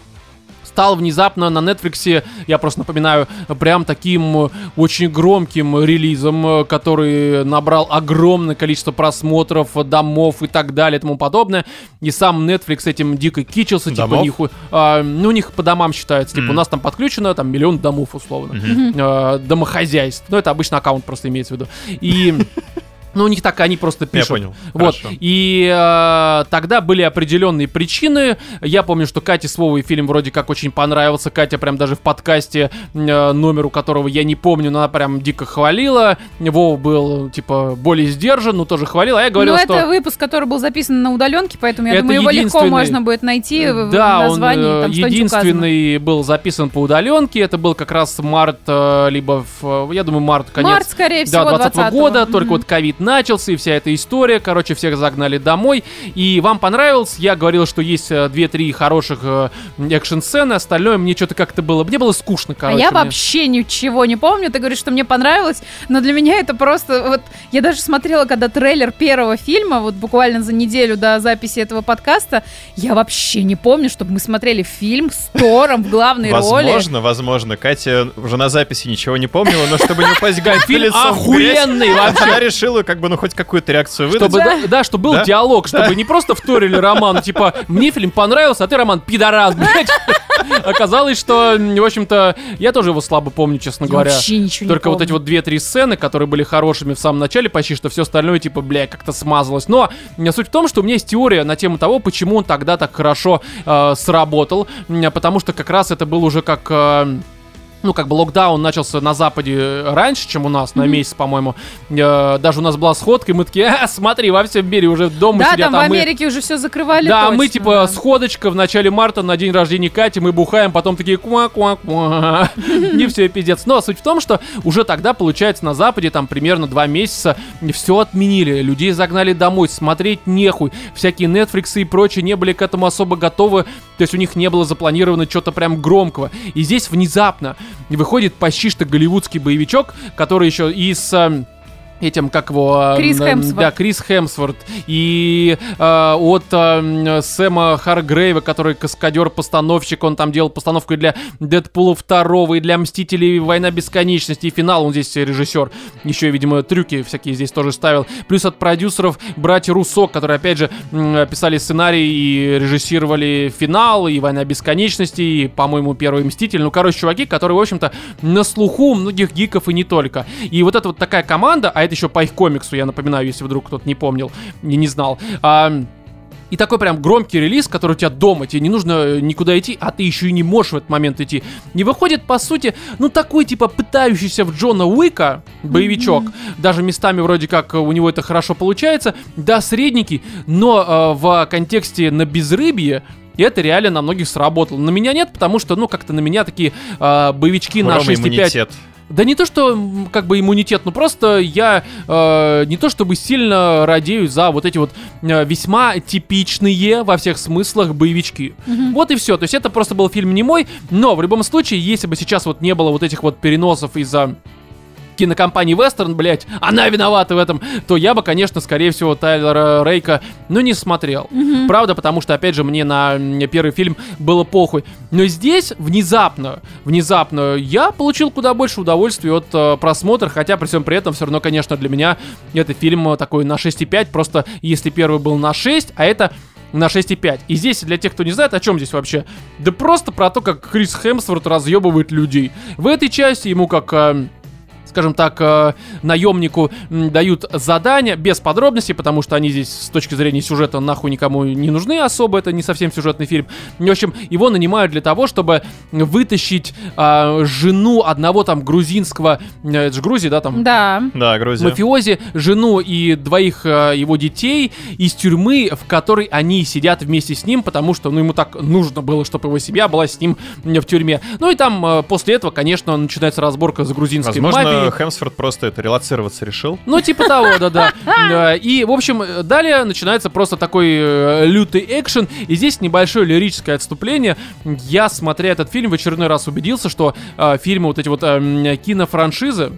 стал внезапно на Netflix, я просто напоминаю, прям таким э, очень громким релизом, э, который набрал огромное количество просмотров, э, домов и так далее и тому подобное. И сам Netflix этим дико кичился, типа, Домов? ниху- а, ну, у них по домам считается, типа, Мгм. у нас там подключено там миллион домов условно, Э, домохозяйств. Ну, это обычно аккаунт просто имеется в виду. И... *laughs* Ну, у них так, они просто Я пишут. понял. Вот. Хорошо. И э, тогда были определенные причины. Я помню, что Кате с Вовой фильм вроде как очень понравился. Катя прям даже в подкасте, э, номеру которого я не помню, но она прям дико хвалила. Вова был, типа, более сдержан, но тоже хвалил. А я говорил, ну, что... это выпуск, который был записан на удаленке, поэтому я Это думаю, его легко можно будет найти в- в Да, он названии. э, там что-нибудь единственный был записан по удаленке. Это был как раз март, э, либо в, э, я думаю, март, указано. конец Март, скорее да, всего, 20 20 года, только вот ковид начался, и вся эта история, короче, всех загнали домой, и вам понравилось, я говорил, что есть э, 2-3 хороших э, экшн-сцены, остальное мне что-то как-то было, мне было скучно, А короче. я мне. вообще ничего не помню. Ты говоришь, что мне понравилось, но для меня это просто вот. Я даже смотрела, когда трейлер первого фильма, вот буквально за неделю до записи этого подкаста, я вообще не помню, чтобы мы смотрели фильм с Тором в главной роли. Возможно, возможно. Катя уже на записи ничего не помнила, но чтобы не упасть гайд Фильм охуенный вообще. она решила как бы, ну, хоть какую-то реакцию выдать. Чтобы, да, да, чтобы был Да? диалог, чтобы не просто вторили Роману, типа, мне фильм понравился, а ты, Роман, пидорас, блядь. *laughs* Оказалось, что, в общем-то, я тоже его слабо помню, честно Я говоря. вообще ничего Только не вот эти вот две-три сцены, которые были хорошими в самом начале, почти что все остальное, типа, бля, как-то смазалось. Но суть в том, что у меня есть теория на тему того, почему он тогда так хорошо э, сработал. Потому что как раз это был уже как... э, ну, как бы локдаун начался на Западе раньше, чем у нас, на месяц, по-моему. Э, даже у нас была сходка, и мы такие, а, смотри, во всем мире уже дома Да, сидят, там в а мы... Америке уже все закрывали. Да, точно, мы типа да. сходочка в начале марта на день рождения Кати, мы бухаем, потом такие куа-куа-куа. *laughs* Не все пиздец. Но суть в том, что уже тогда, получается, на Западе там примерно два месяца все отменили, людей загнали домой, смотреть нехуй. Всякие Netflix и прочее не были к этому особо готовы, то есть у них не было запланировано что-то прям громкого. И здесь внезапно выходит почти что голливудский боевичок, который еще и с... этим, как его... Крис Хемсворт. Да, Крис Хемсворт. И э, от э, Сэма Харгрейва, который каскадер-постановщик, он там делал постановку и для Дэдпула 2, и для Мстителей Война Бесконечности, и финал, он здесь режиссер. Еще, видимо, трюки всякие здесь тоже ставил. Плюс от продюсеров братья Руссо, которые, опять же, писали сценарий и режиссировали финал, и Война Бесконечности, и, по-моему, Первый Мститель. Ну, короче, чуваки, которые, в общем-то, на слуху у многих гиков и не только. И вот эта вот такая команда, а это еще по их комиксу, я напоминаю, если вдруг кто-то не помнил и не знал. а, и такой прям громкий релиз, который у тебя дома, тебе не нужно э, никуда идти, а ты еще и не можешь в этот момент идти. Не выходит, по сути, ну такой типа пытающийся в Джона Уика боевичок. Даже местами вроде как у него это хорошо получается. Да, средненький, но э, в контексте на безрыбье это реально на многих сработало. На меня нет, потому что, ну, как-то на меня такие э, боевички У на Ромы 6,5 иммунитет. Да не то, что как бы иммунитет, но просто я э, не то чтобы сильно радею за вот эти вот э, весьма типичные во всех смыслах боевички. Вот и все. То есть это просто был фильм не мой, но в любом случае, если бы сейчас вот не было вот этих вот переносов из-за кинокомпании Вестерн, блять, она виновата в этом, то я бы, конечно, скорее всего, Тайлера Рейка, ну, не смотрел. Правда, потому что, опять же, мне на первый фильм было похуй. Но здесь внезапно, внезапно я получил куда больше удовольствия от э, просмотра, хотя при всем при этом все равно, конечно, для меня это фильм э, такой на 6,5, просто если первый был на 6, а это на 6,5. И здесь, для тех, кто не знает, о чем здесь вообще, да просто про то, как Крис Хемсворт разъебывает людей. В этой части ему как... э, скажем так, э, наемнику дают задания без подробностей, потому что они здесь с точки зрения сюжета нахуй никому не нужны особо, это не совсем сюжетный фильм. В общем, его нанимают для того, чтобы вытащить а, жену одного там грузинского, э, это же Грузия, да, там? Да. Да, Грузия. мафиози, жену и двоих э, его детей из тюрьмы, в которой они сидят вместе с ним, потому что, ну, ему так нужно было, чтобы его семья была с ним в тюрьме. Ну и там э, после этого, конечно, начинается разборка с грузинской Возможно, мафией. Хемсфорд просто это релацироваться решил. Ну, типа того, *laughs* да-да. Да, И, в общем, э, далее начинается просто такой э, лютый экшен. И здесь небольшое лирическое отступление. Я, смотря этот фильм, в очередной раз убедился, что э, фильмы, вот эти вот э, м, кинофраншизы,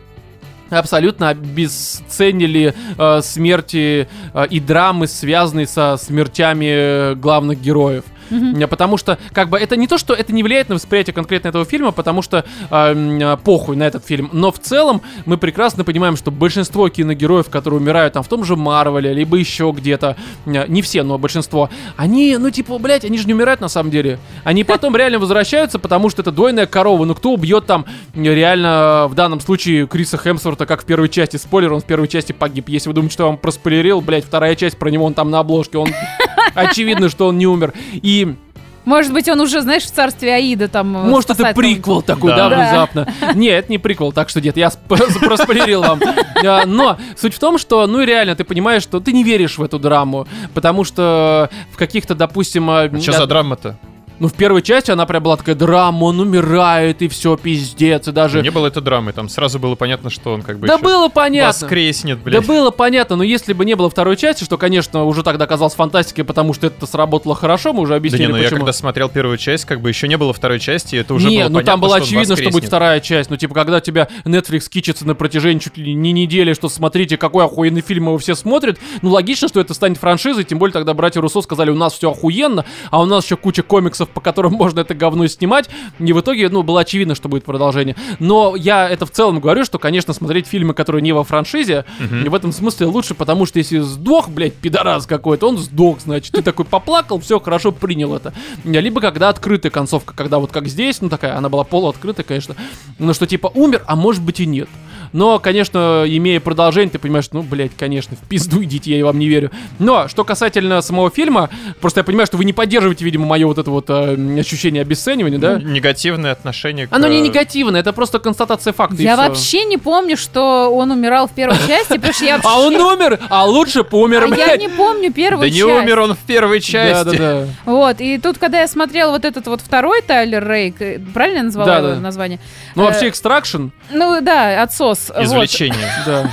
абсолютно обесценили э, смерти э, и драмы, связанные со смертями э, главных героев. Э, Потому что, как бы, это не то, что это не влияет на восприятие конкретно этого фильма, потому что э, похуй на этот фильм. Но в целом мы прекрасно понимаем, что большинство киногероев, которые умирают там в том же Марвеле, либо еще где-то, э, не все, но большинство, они, ну, типа, блядь, они же не умирают на самом деле. Они потом *laughs* реально возвращаются, потому что это двойная корова. Ну, кто убьет там реально, в данном случае, Криса Хемсворта, как в первой части? Спойлер, он в первой части погиб. Если вы думаете, что я вам проспойлерил, блядь, вторая часть про него, он там на обложке, он... *laughs* Очевидно, что он не умер. И Может быть, он уже, знаешь, в царстве Аида там... э, может, это приквел такой, Да. да, Да. внезапно. Нет, это не приквел, так что нет, я сп- *laughs* проспойлерил вам. А, Но суть в том, что, ну и реально, ты понимаешь, что ты не веришь в эту драму, потому что в каких-то, допустим... а, А что за драма-то? Ну, в первой части она прям была такая драма, он умирает, и все, пиздец, и даже... Не было это драмы, там сразу было понятно, что он как бы Да было понятно. воскреснет, Да блядь. было понятно, но если бы не было второй части, что, конечно, уже тогда казалось фантастикой, потому что это сработало хорошо, мы уже Да объяснили, не, ну я почему. когда смотрел первую часть, как бы еще не было второй части, и это уже не, было ну понятно, там было что очевидно, что будет вторая часть. Ну, типа, когда тебя Netflix кичится на протяжении чуть ли не недели, что смотрите, какой охуенный фильм его все смотрят. Ну, логично, что это станет франшизой, тем более тогда братья Руссо сказали, у нас все охуенно, а у нас еще куча комиксов, по которым можно это говно снимать. И в итоге, ну, было очевидно, что будет продолжение. Но я это в целом говорю, что, конечно, смотреть фильмы, которые не во франшизе, в этом смысле лучше, потому что если сдох, блядь, пидорас какой-то, он сдох, значит, ты такой поплакал, все, хорошо, принял это. Либо когда открытая концовка, когда вот как здесь, ну такая, она была полуоткрытая, конечно, но что типа умер, а может быть и нет. Но, конечно, имея продолжение, ты понимаешь, ну, блядь, конечно, в пизду идите, я вам не верю. Но, что касательно самого фильма, просто я понимаю, что вы не поддерживаете, видимо, мое вот это вот э, ощущение обесценивания, да? Негативное отношение к... Оно не э, негативное, это просто констатация факта. Я вообще не помню, что он умирал в первой части, потому что я вообще... А он умер, а лучше помер, А я блядь. не помню первую Да не часть. умер он в первой части. Да-да-да. Вот, и тут, когда я смотрела вот этот вот второй Тайлер Рейк, э, правильно я назвала Да, его да. название? Ну, Э, вообще, экстракшн, Ну да, отсос. Вот. Извлечение. да.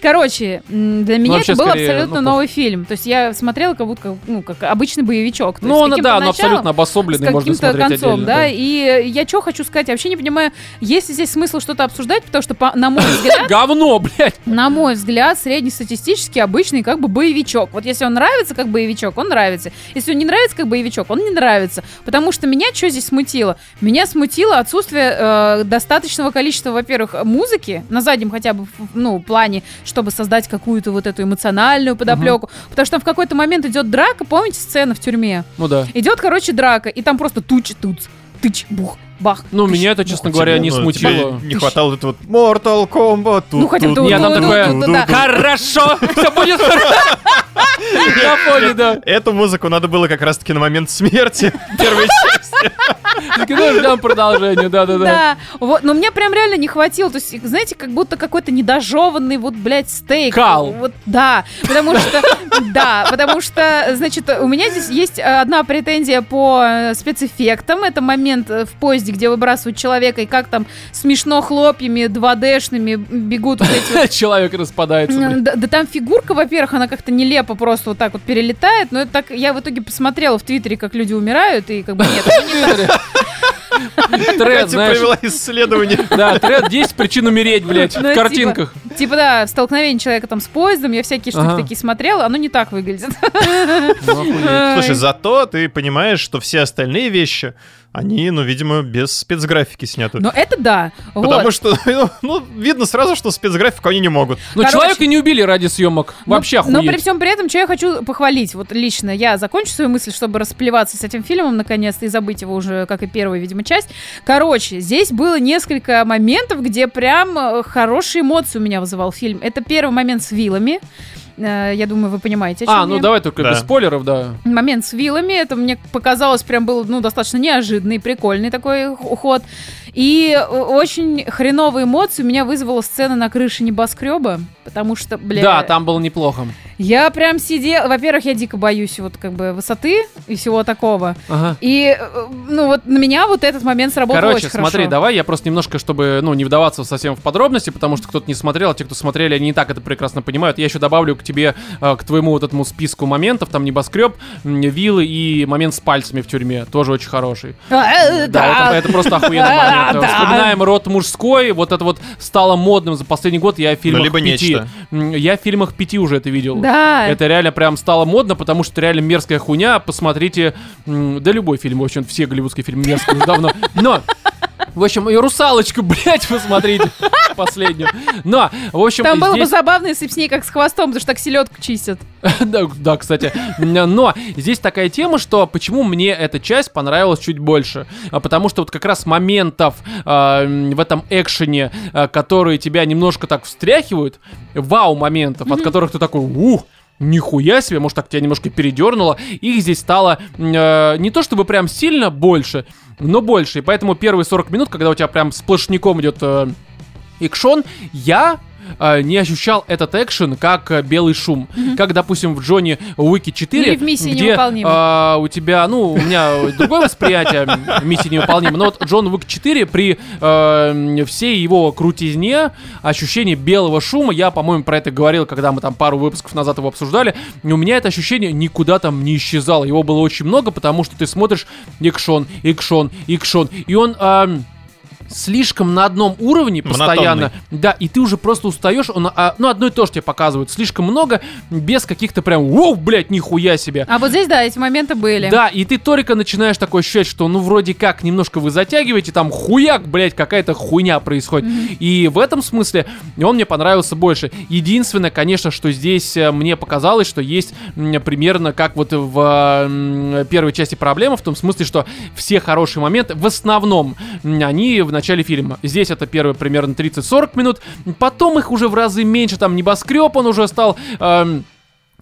Короче, для меня вообще, это был скорее, абсолютно ну, новый фильм. То есть я смотрела как будто, ну, как обычный боевичок. То Ну, он, каким-то да, он абсолютно обособленный, можно каким-то смотреть концом, отдельно. да, и я что хочу сказать, я вообще не понимаю, есть ли здесь смысл что-то обсуждать, потому что, по- на мой *laughs* взгляд, Говно, блядь. на мой взгляд, среднестатистический обычный как бы боевичок. Вот если он нравится как боевичок, он нравится. Если он не нравится как боевичок, он не нравится. Потому что меня что здесь смутило? Меня смутило отсутствие э, достаточного количества, во-первых, музыки на заднем хотя бы ну, плане, чтобы создать какую-то вот эту эмоциональную подоплеку. Потому что там в какой-то момент идет драка, помните сцену в тюрьме? Ну да. Идет, короче, драка, и там просто туч, туц, тыч, бух, бах. Ну, меня это, честно говоря, не Ну, тебе смутило. Не хватало вот это вот Mortal Kombat. Ну, хотя бы Я там такое. Хорошо, все будет хорошо. На фоне, да. Эту музыку надо было как раз-таки на момент смерти *laughs* первой части. Ну, ждем продолжения, да-да-да. Да, вот, но мне прям реально не хватило, то есть, знаете, как будто какой-то недожеванный вот, блядь, стейк. Кал. Вот, да, потому что, да, потому что, значит, у меня здесь есть одна претензия по э, спецэффектам, это момент э, в поезде, где выбрасывают человека, и как там смешно хлопьями 2D-шными бегут вот эти вот *laughs* Человек распадается. да, да там фигурка, во-первых, она как-то нелепо просто вот так вот перелетает, но это так, я в итоге посмотрела в Твиттере, как люди умирают, и как бы нет, это не так. *laughs* Тред, знаешь. провела исследование. Да, тред 10 причин умереть, блядь, Ну, в типа, картинках. Типа, да, столкновение человека там с поездом, я всякие штуки такие смотрела, оно не так выглядит. Ну. Слушай, зато ты понимаешь, что все остальные вещи, они, ну, видимо, без спецграфики сняты. Но это да. Потому вот. что, *laughs* ну, ну, видно сразу, что спецграфику они не могут. Ну, Короче. человека не убили ради съемок. Но- Вообще Но, при охуеть. всем при этом, что я хочу похвалить, вот лично я закончу свою мысль, чтобы расплеваться с этим фильмом наконец-то и забыть его уже, как и первую, видимо, часть. Короче, здесь было несколько моментов, где прям э, хорошие эмоции у меня вызывал фильм. Это первый момент с вилами. Э, Я думаю, вы понимаете, о чем А, ну я. давай только Да. без спойлеров, да. момент с вилами. Это мне показалось прям был ну, достаточно неожиданный, прикольный такой ход. И э, очень хреновые эмоции у меня вызвала сцена на крыше небоскреба, потому что, бля... Да, там было неплохо. Я прям сидела... Во-первых, я дико боюсь вот как бы высоты и всего такого. Ага. И, э, ну вот на меня вот этот момент сработал Короче, очень смотри, хорошо. давай я просто немножко, чтобы, ну, не вдаваться совсем в подробности, потому что кто-то не смотрел, а те, кто смотрели, они не так это прекрасно понимают. Я еще добавлю к тебе, э, к твоему вот этому списку моментов, там небоскреб, виллы и момент с пальцами в тюрьме, тоже очень хороший. А, э, Да, это, это просто охуенный момент. *laughs* Да. Вспоминаем род мужской, вот это вот стало модным за последний год, я в фильмах либо пяти. нечто. Я в фильмах пяти уже это видел. Да. Это реально прям стало модно, потому что реально мерзкая хуйня. Посмотрите, да любой фильм, в общем, все голливудские фильмы мерзкие давно. Но в общем, и русалочку, *laughs* блядь, посмотрите. Последнюю. Но, в общем, Там было бы забавно, если бы с ней как с хвостом, потому что так селедку чистят. *laughs* да, да, кстати. Но здесь такая тема, что почему мне эта часть понравилась чуть больше. А Потому что вот как раз моментов а, в этом экшене, а, которые тебя немножко так встряхивают, вау-моментов, от которых ты такой, ух, Нихуя себе, может так тебя немножко передернуло. Их здесь стало э, не то чтобы прям сильно больше, но больше. И поэтому первые 40 минут, когда у тебя прям сплошняком идет э, экшон, я э, не ощущал этот экшен как э, белый шум. Как, допустим, в Джонни Уике 4, Или в «Миссии где невыполнима». э, у тебя, ну, у меня другое восприятие миссии невыполнима, но вот Джон Уик 4 при э, всей его крутизне, ощущение белого шума, я, по-моему, про это говорил, когда мы там пару выпусков назад его обсуждали, у меня это ощущение никуда там не исчезало. Его было очень много, потому что ты смотришь икшон, икшон, икшон, и он... эм, слишком на одном уровне постоянно. Да, и ты уже просто устаешь. Он, а, ну, одно и то, что тебе показывают. Слишком много, без каких-то прям, воу, блядь, нихуя себе. А вот здесь, да, эти моменты были. Да, и ты только начинаешь такое ощущать, что ну вроде как немножко вы затягиваете, там хуяк, блядь, какая-то хуйня происходит. И в этом смысле он мне понравился больше. Единственное, конечно, что здесь э, мне показалось, что есть примерно как вот в первой части проблема, в том смысле, что все хорошие моменты в основном они в начале фильма. Здесь это первые примерно 30-40 минут, потом их уже в разы меньше, там небоскреб он уже стал... эм,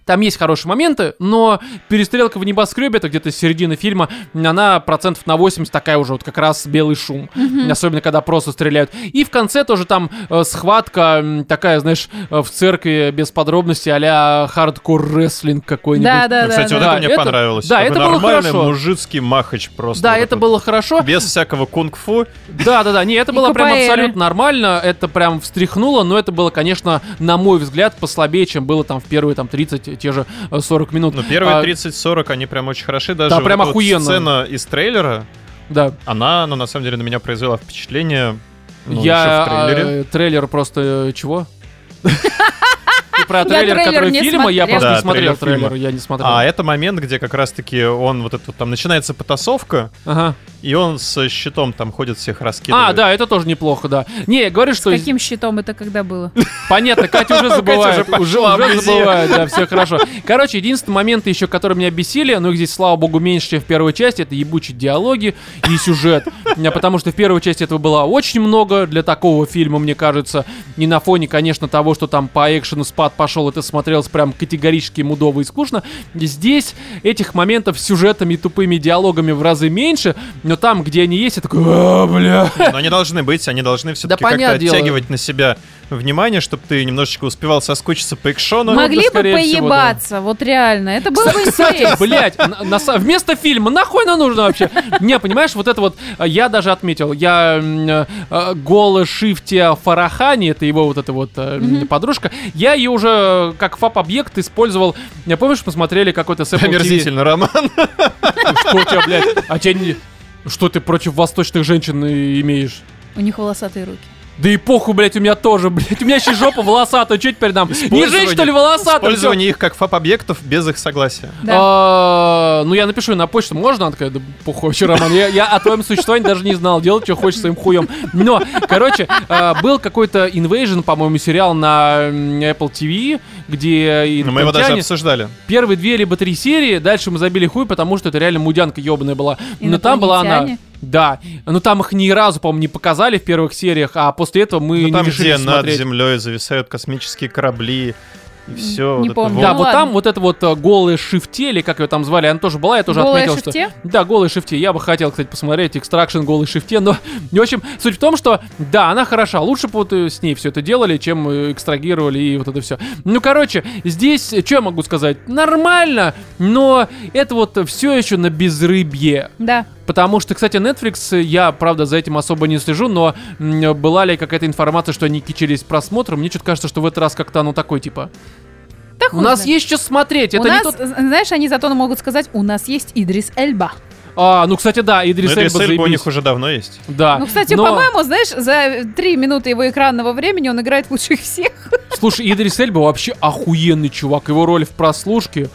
там есть хорошие моменты, но перестрелка в небоскребе, это где-то середина фильма, она процентов на 80 такая уже вот как раз белый шум. Особенно, когда просто стреляют. И в конце тоже там э, схватка такая, знаешь, э, в церкви без подробностей а-ля хардкор рестлинг какой-нибудь. Да, да, Ну, да. Кстати, вот да. это мне это- понравилось. да, Такой это было нормальный хорошо. мужицкий махач просто. Да, вот это вот. было хорошо. Без всякого кунг-фу. Да, да, да, не, это И было прям абсолютно нормально, это прям встряхнуло, но это было, конечно, на мой взгляд, послабее, чем было там в первые там 30, те же э, 40 минут. Но первые А, 30-40, они прям очень хороши. Даже Да, прям вот охуенно. сцена из трейлера, Да, она, ну, на самом деле, на меня произвела впечатление. Ну, я еще в трейлере. э, трейлер просто э, чего? *laughs* Про трейлер, трейлер который фильма, я просто Да, не смотрел трейлер я не смотрел. А это момент, где как раз-таки он вот это вот там начинается потасовка, Ага. и он с щитом там ходит всех раскидывает. А, да, это тоже неплохо, да. Не, я говорю, С что каким щитом это когда было? Понятно, Катя уже *laughs* забывает. уже забывает, да, *laughs* все хорошо. Короче, единственный момент еще, который меня бесили, но их здесь, слава богу, меньше, чем в первой части, это ебучие диалоги и сюжет. Потому что в первой части этого было очень много для такого фильма, мне кажется. Не на фоне, конечно, того, что там по экшену спад пошел, это смотрелось прям категорически мудово и скучно. Здесь этих моментов с сюжетами и тупыми диалогами в разы меньше, но там, где они есть, я такой, «А, бля. Но они должны быть, они должны все-таки как-то понятное дело. оттягивать на себя внимание, чтобы ты немножечко успевал соскучиться по экшону. Могли бы скорее всего, да. поебаться, вот реально. Это было бы интересно. са- вместо фильма нахуй нам нужно вообще? Не, понимаешь, вот это вот, а, я даже отметил, я э, э, Гола Шифте Фарахани, это его вот эта вот э, подружка, я ее уже как фап-объект использовал, я помнишь, мы смотрели какой-то с? Омерзительно, Роман. Что у тебя, блядь, а тебя не... Что ты против восточных женщин э, имеешь? У них волосатые руки. Да и похуй, блядь, у меня тоже, блядь. У меня еще жопа волосатая, что теперь нам? Не жить, что ли, волосатая? Использование их как фап-объектов без их согласия. Да. А, Ну, я напишу на почту, можно? Она такая, да похуй вообще, Роман, я, о твоем существовании даже не знал, делать, что хочешь своим хуем. Но, короче, а, был какой-то Invasion, по-моему, сериал на Apple TV, где мы его даже обсуждали. первые две либо три серии, дальше мы забили хуй, потому что это реально мудянка ебаная была. Но там была она... Да, но там их ни разу, по-моему, не показали в первых сериях, а после этого мы Ну, не там, решили где над смотреть. землей зависают космические корабли, и все. Не помню. Да, Ну вот ладно. там вот это вот э, голая шифте, или как ее там звали, она тоже была, я тоже Голая отметил, шифте? что... Да, голый шифте. Я бы хотел, кстати, посмотреть экстракшн голый шифте, но, *laughs* в общем, суть в том, что, да, она хороша. Лучше бы вот э, с ней все это делали, чем э, экстрагировали и вот это все. Ну, короче, здесь, что я могу сказать? Нормально, но это вот все еще на безрыбье. Да. Потому что, кстати, Netflix, я, правда, за этим особо не слежу, но была ли какая-то информация, что они кичились просмотром? Мне что-то кажется, что в этот раз как-то оно такой, типа... Да У нас знает. есть что смотреть. У Это не нас, тот... знаешь, они зато могут сказать, у нас есть Идрис Эльба. А, ну, кстати, да, Идрис это Эльба у заебись. них уже давно есть. Да. Ну, кстати, Но, по-моему, знаешь, за три минуты его экранного времени он играет лучше их всех. Слушай, Идрис Эльба вообще охуенный чувак. Его роль в прослушке...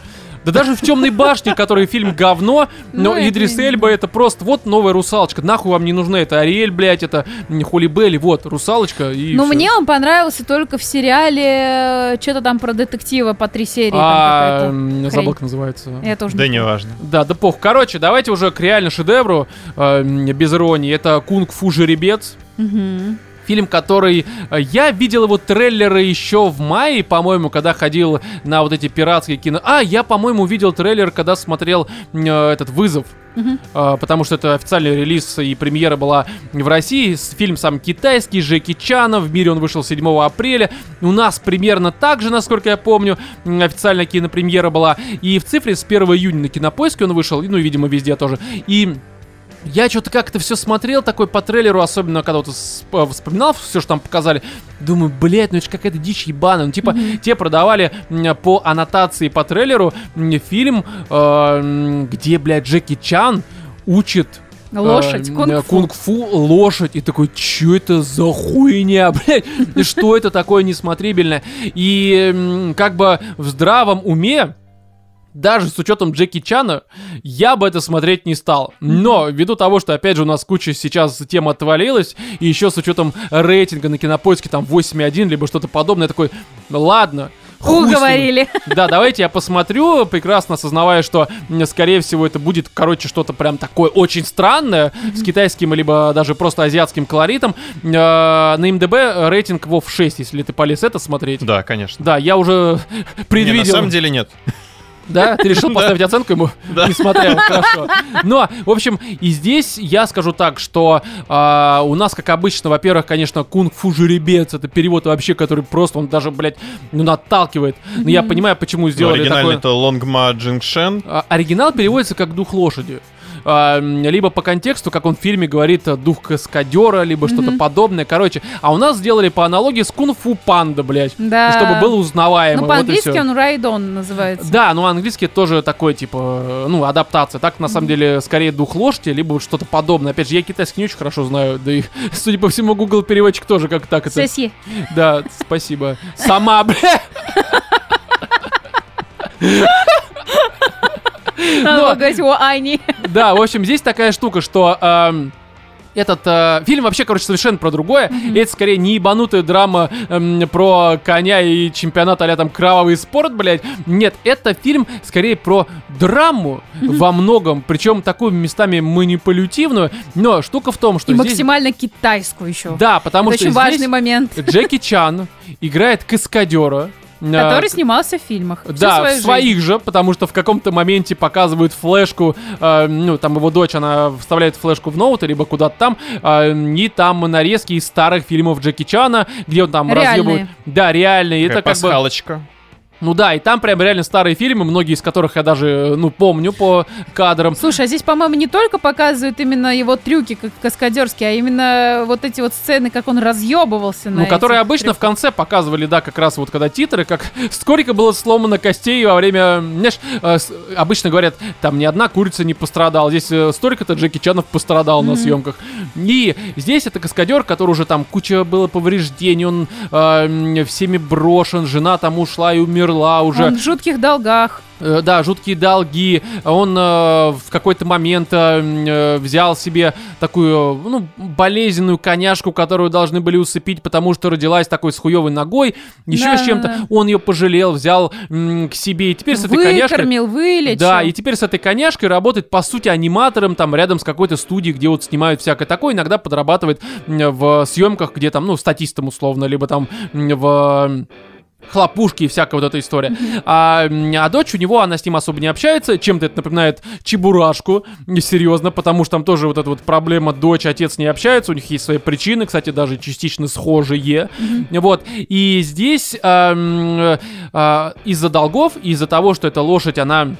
Да даже в темной башне, который фильм говно, но Ну, это Идрис Эльба это просто вот новая русалочка. Нахуй вам не нужна это Ариэль, блядь, это Холли Белли, вот, русалочка и Но всё. мне он понравился только в сериале что-то там про детектива по три серии. А, забыл, как называется. Я тоже Да не неважно. Да, да пох. Короче, давайте уже к реально шедевру, э, без иронии. Это кунг-фу жеребец. Мгм. Фильм, который... э, Я видел его трейлеры еще в мае, по-моему, когда ходил на вот эти пиратские кино... А, я, по-моему, видел трейлер, когда смотрел э, этот «Вызов». Э, потому что это официальный релиз и премьера была в России. Фильм сам китайский, Джеки Чана. В мире он вышел 7 апреля. У нас примерно так же, насколько я помню, официальная кинопремьера была. И в цифре с 1 июня на кинопоиске он вышел. Ну, и, видимо, везде тоже. И я что-то как-то все смотрел такой по трейлеру, особенно когда вот вспоминал все, что там показали. Думаю, блядь, ну это же какая-то дичь ебаная. Ну, типа, те продавали по аннотации по трейлеру фильм, э, где, блядь, Джеки Чан учит э, Лошадь, кунг-фу. кунг-фу лошадь. И такой, что это за хуйня, *laughs* блядь? Что это такое несмотрибельное? И как бы в здравом уме даже с учетом Джеки Чана, я бы это смотреть не стал. Но ввиду того, что, опять же, у нас куча сейчас тем отвалилась, и еще с учетом рейтинга на кинопоиске там 8.1, либо что-то подобное, я такой, «Ну ладно. хуй с ним». Уговорили. Да, давайте я посмотрю, прекрасно осознавая, что, скорее всего, это будет, короче, что-то прям такое очень странное, с китайским, либо даже просто азиатским колоритом. Э, На МДБ рейтинг WoW 6, если ты полез это смотреть. Да, конечно. Да, я уже Не, предвидел. на самом деле нет. Да, ты решил *laughs* поставить оценку ему? Да. Не смотрел, хорошо. Но, в общем, и здесь я скажу так, что а, у нас, как обычно, во-первых, конечно, кунг-фу жеребец, это перевод вообще, который просто, он даже, блядь, ну, наталкивает. Но я понимаю, почему сделали оригинально такое. это Лонгма Джингшен. А, Оригинал переводится как дух лошади. А, м, либо по контексту, как он в фильме говорит, э, дух каскадера, либо что-то подобное. Короче, а у нас сделали по аналогии с кунг-фу панда, блядь. Да. Чтобы было узнаваемо. Ну, вот по-английски всё. он Райдон называется. Да, ну английский тоже такой, типа, ну, адаптация. Так, на самом деле, скорее дух лошади, либо вот что-то подобное. Опять же, я китайский не очень хорошо знаю, да и, *laughs* судя по всему, Google переводчик тоже как так это. Соси. Да, спасибо. Сама, *laughs* бля. *laughs* *laughs* Надо говорить о Ани. *laughs* Да, в общем, здесь такая штука, что... эм, этот э, фильм вообще, короче, совершенно про другое. И это скорее не ебанутая драма эм, про коня и чемпионат а там кровавый спорт, блядь. Нет, это фильм скорее про драму во многом, причем такую местами манипулятивную. Но штука в том, что И здесь... максимально китайскую еще. Да, потому Это что очень важный момент. Джеки Чан играет каскадера. Э, Который снимался в фильмах. да, в жизнь. своих же, потому что в каком-то моменте показывают флешку, э, ну, там его дочь, она вставляет флешку в ноут, либо куда-то там, э, и там нарезки из старых фильмов Джеки Чана, где он там разъебывает. Да, реальные. Это Такая как бы... Ну да, и там прям реально старые фильмы, многие из которых я даже, э, ну, помню по кадрам. Слушай, а здесь, по-моему, не только показывают именно его трюки как каскадерские, а именно вот эти вот сцены, как он разъебывался на Ну, которые обычно в трюках. конце показывали, да, как раз вот когда титры, как *laughs* сколько было сломано костей во время, знаешь, э, обычно говорят, там ни одна курица не пострадала, здесь э, столько-то Джеки Чанов пострадал на съемках. И здесь это каскадер, который уже там куча было повреждений, он э, всеми брошен, жена там ушла и умерла уже. Он в жутких долгах. Э, Да, жуткие долги. Он э, в какой-то момент э, э, взял себе такую, ну, болезненную коняшку, которую должны были усыпить, потому что родилась такой с хуевой ногой, еще с Да. чем-то. Он ее пожалел, взял м, к себе, и теперь с этой коняшкой... Выкормил, вылечил. Да, и теперь с этой коняшкой работает, по сути, аниматором там рядом с какой-то студией, где вот снимают всякое такое, иногда подрабатывает в съемках, где там, ну, статистом условно, либо там в хлопушки и всякая вот эта история. А, а дочь у него, она с ним особо не общается. Чем-то это напоминает Чебурашку, серьезно, потому что там тоже вот эта вот проблема дочь, отец не общаются, у них есть свои причины, кстати, даже частично схожие. Вот. И здесь м, а, из-за долгов, из-за того, что эта лошадь, она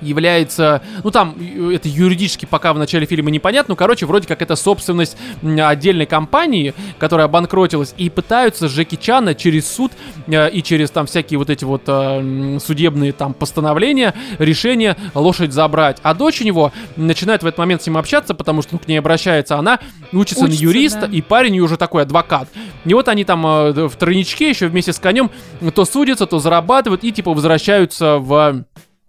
является, ну там это юридически пока в начале фильма непонятно, ну короче, вроде как это собственность отдельной компании, которая обанкротилась, и пытаются Джеки Чана через суд э, и через там всякие вот эти вот э, судебные там постановления, решения лошадь забрать. А дочь у него начинает в этот момент с ним общаться, потому что ну, к ней обращается она, учится, на Учится, юриста, да. и парень ее уже такой адвокат. И вот они там э, в тройничке еще вместе с конем то судятся, то зарабатывают и типа возвращаются в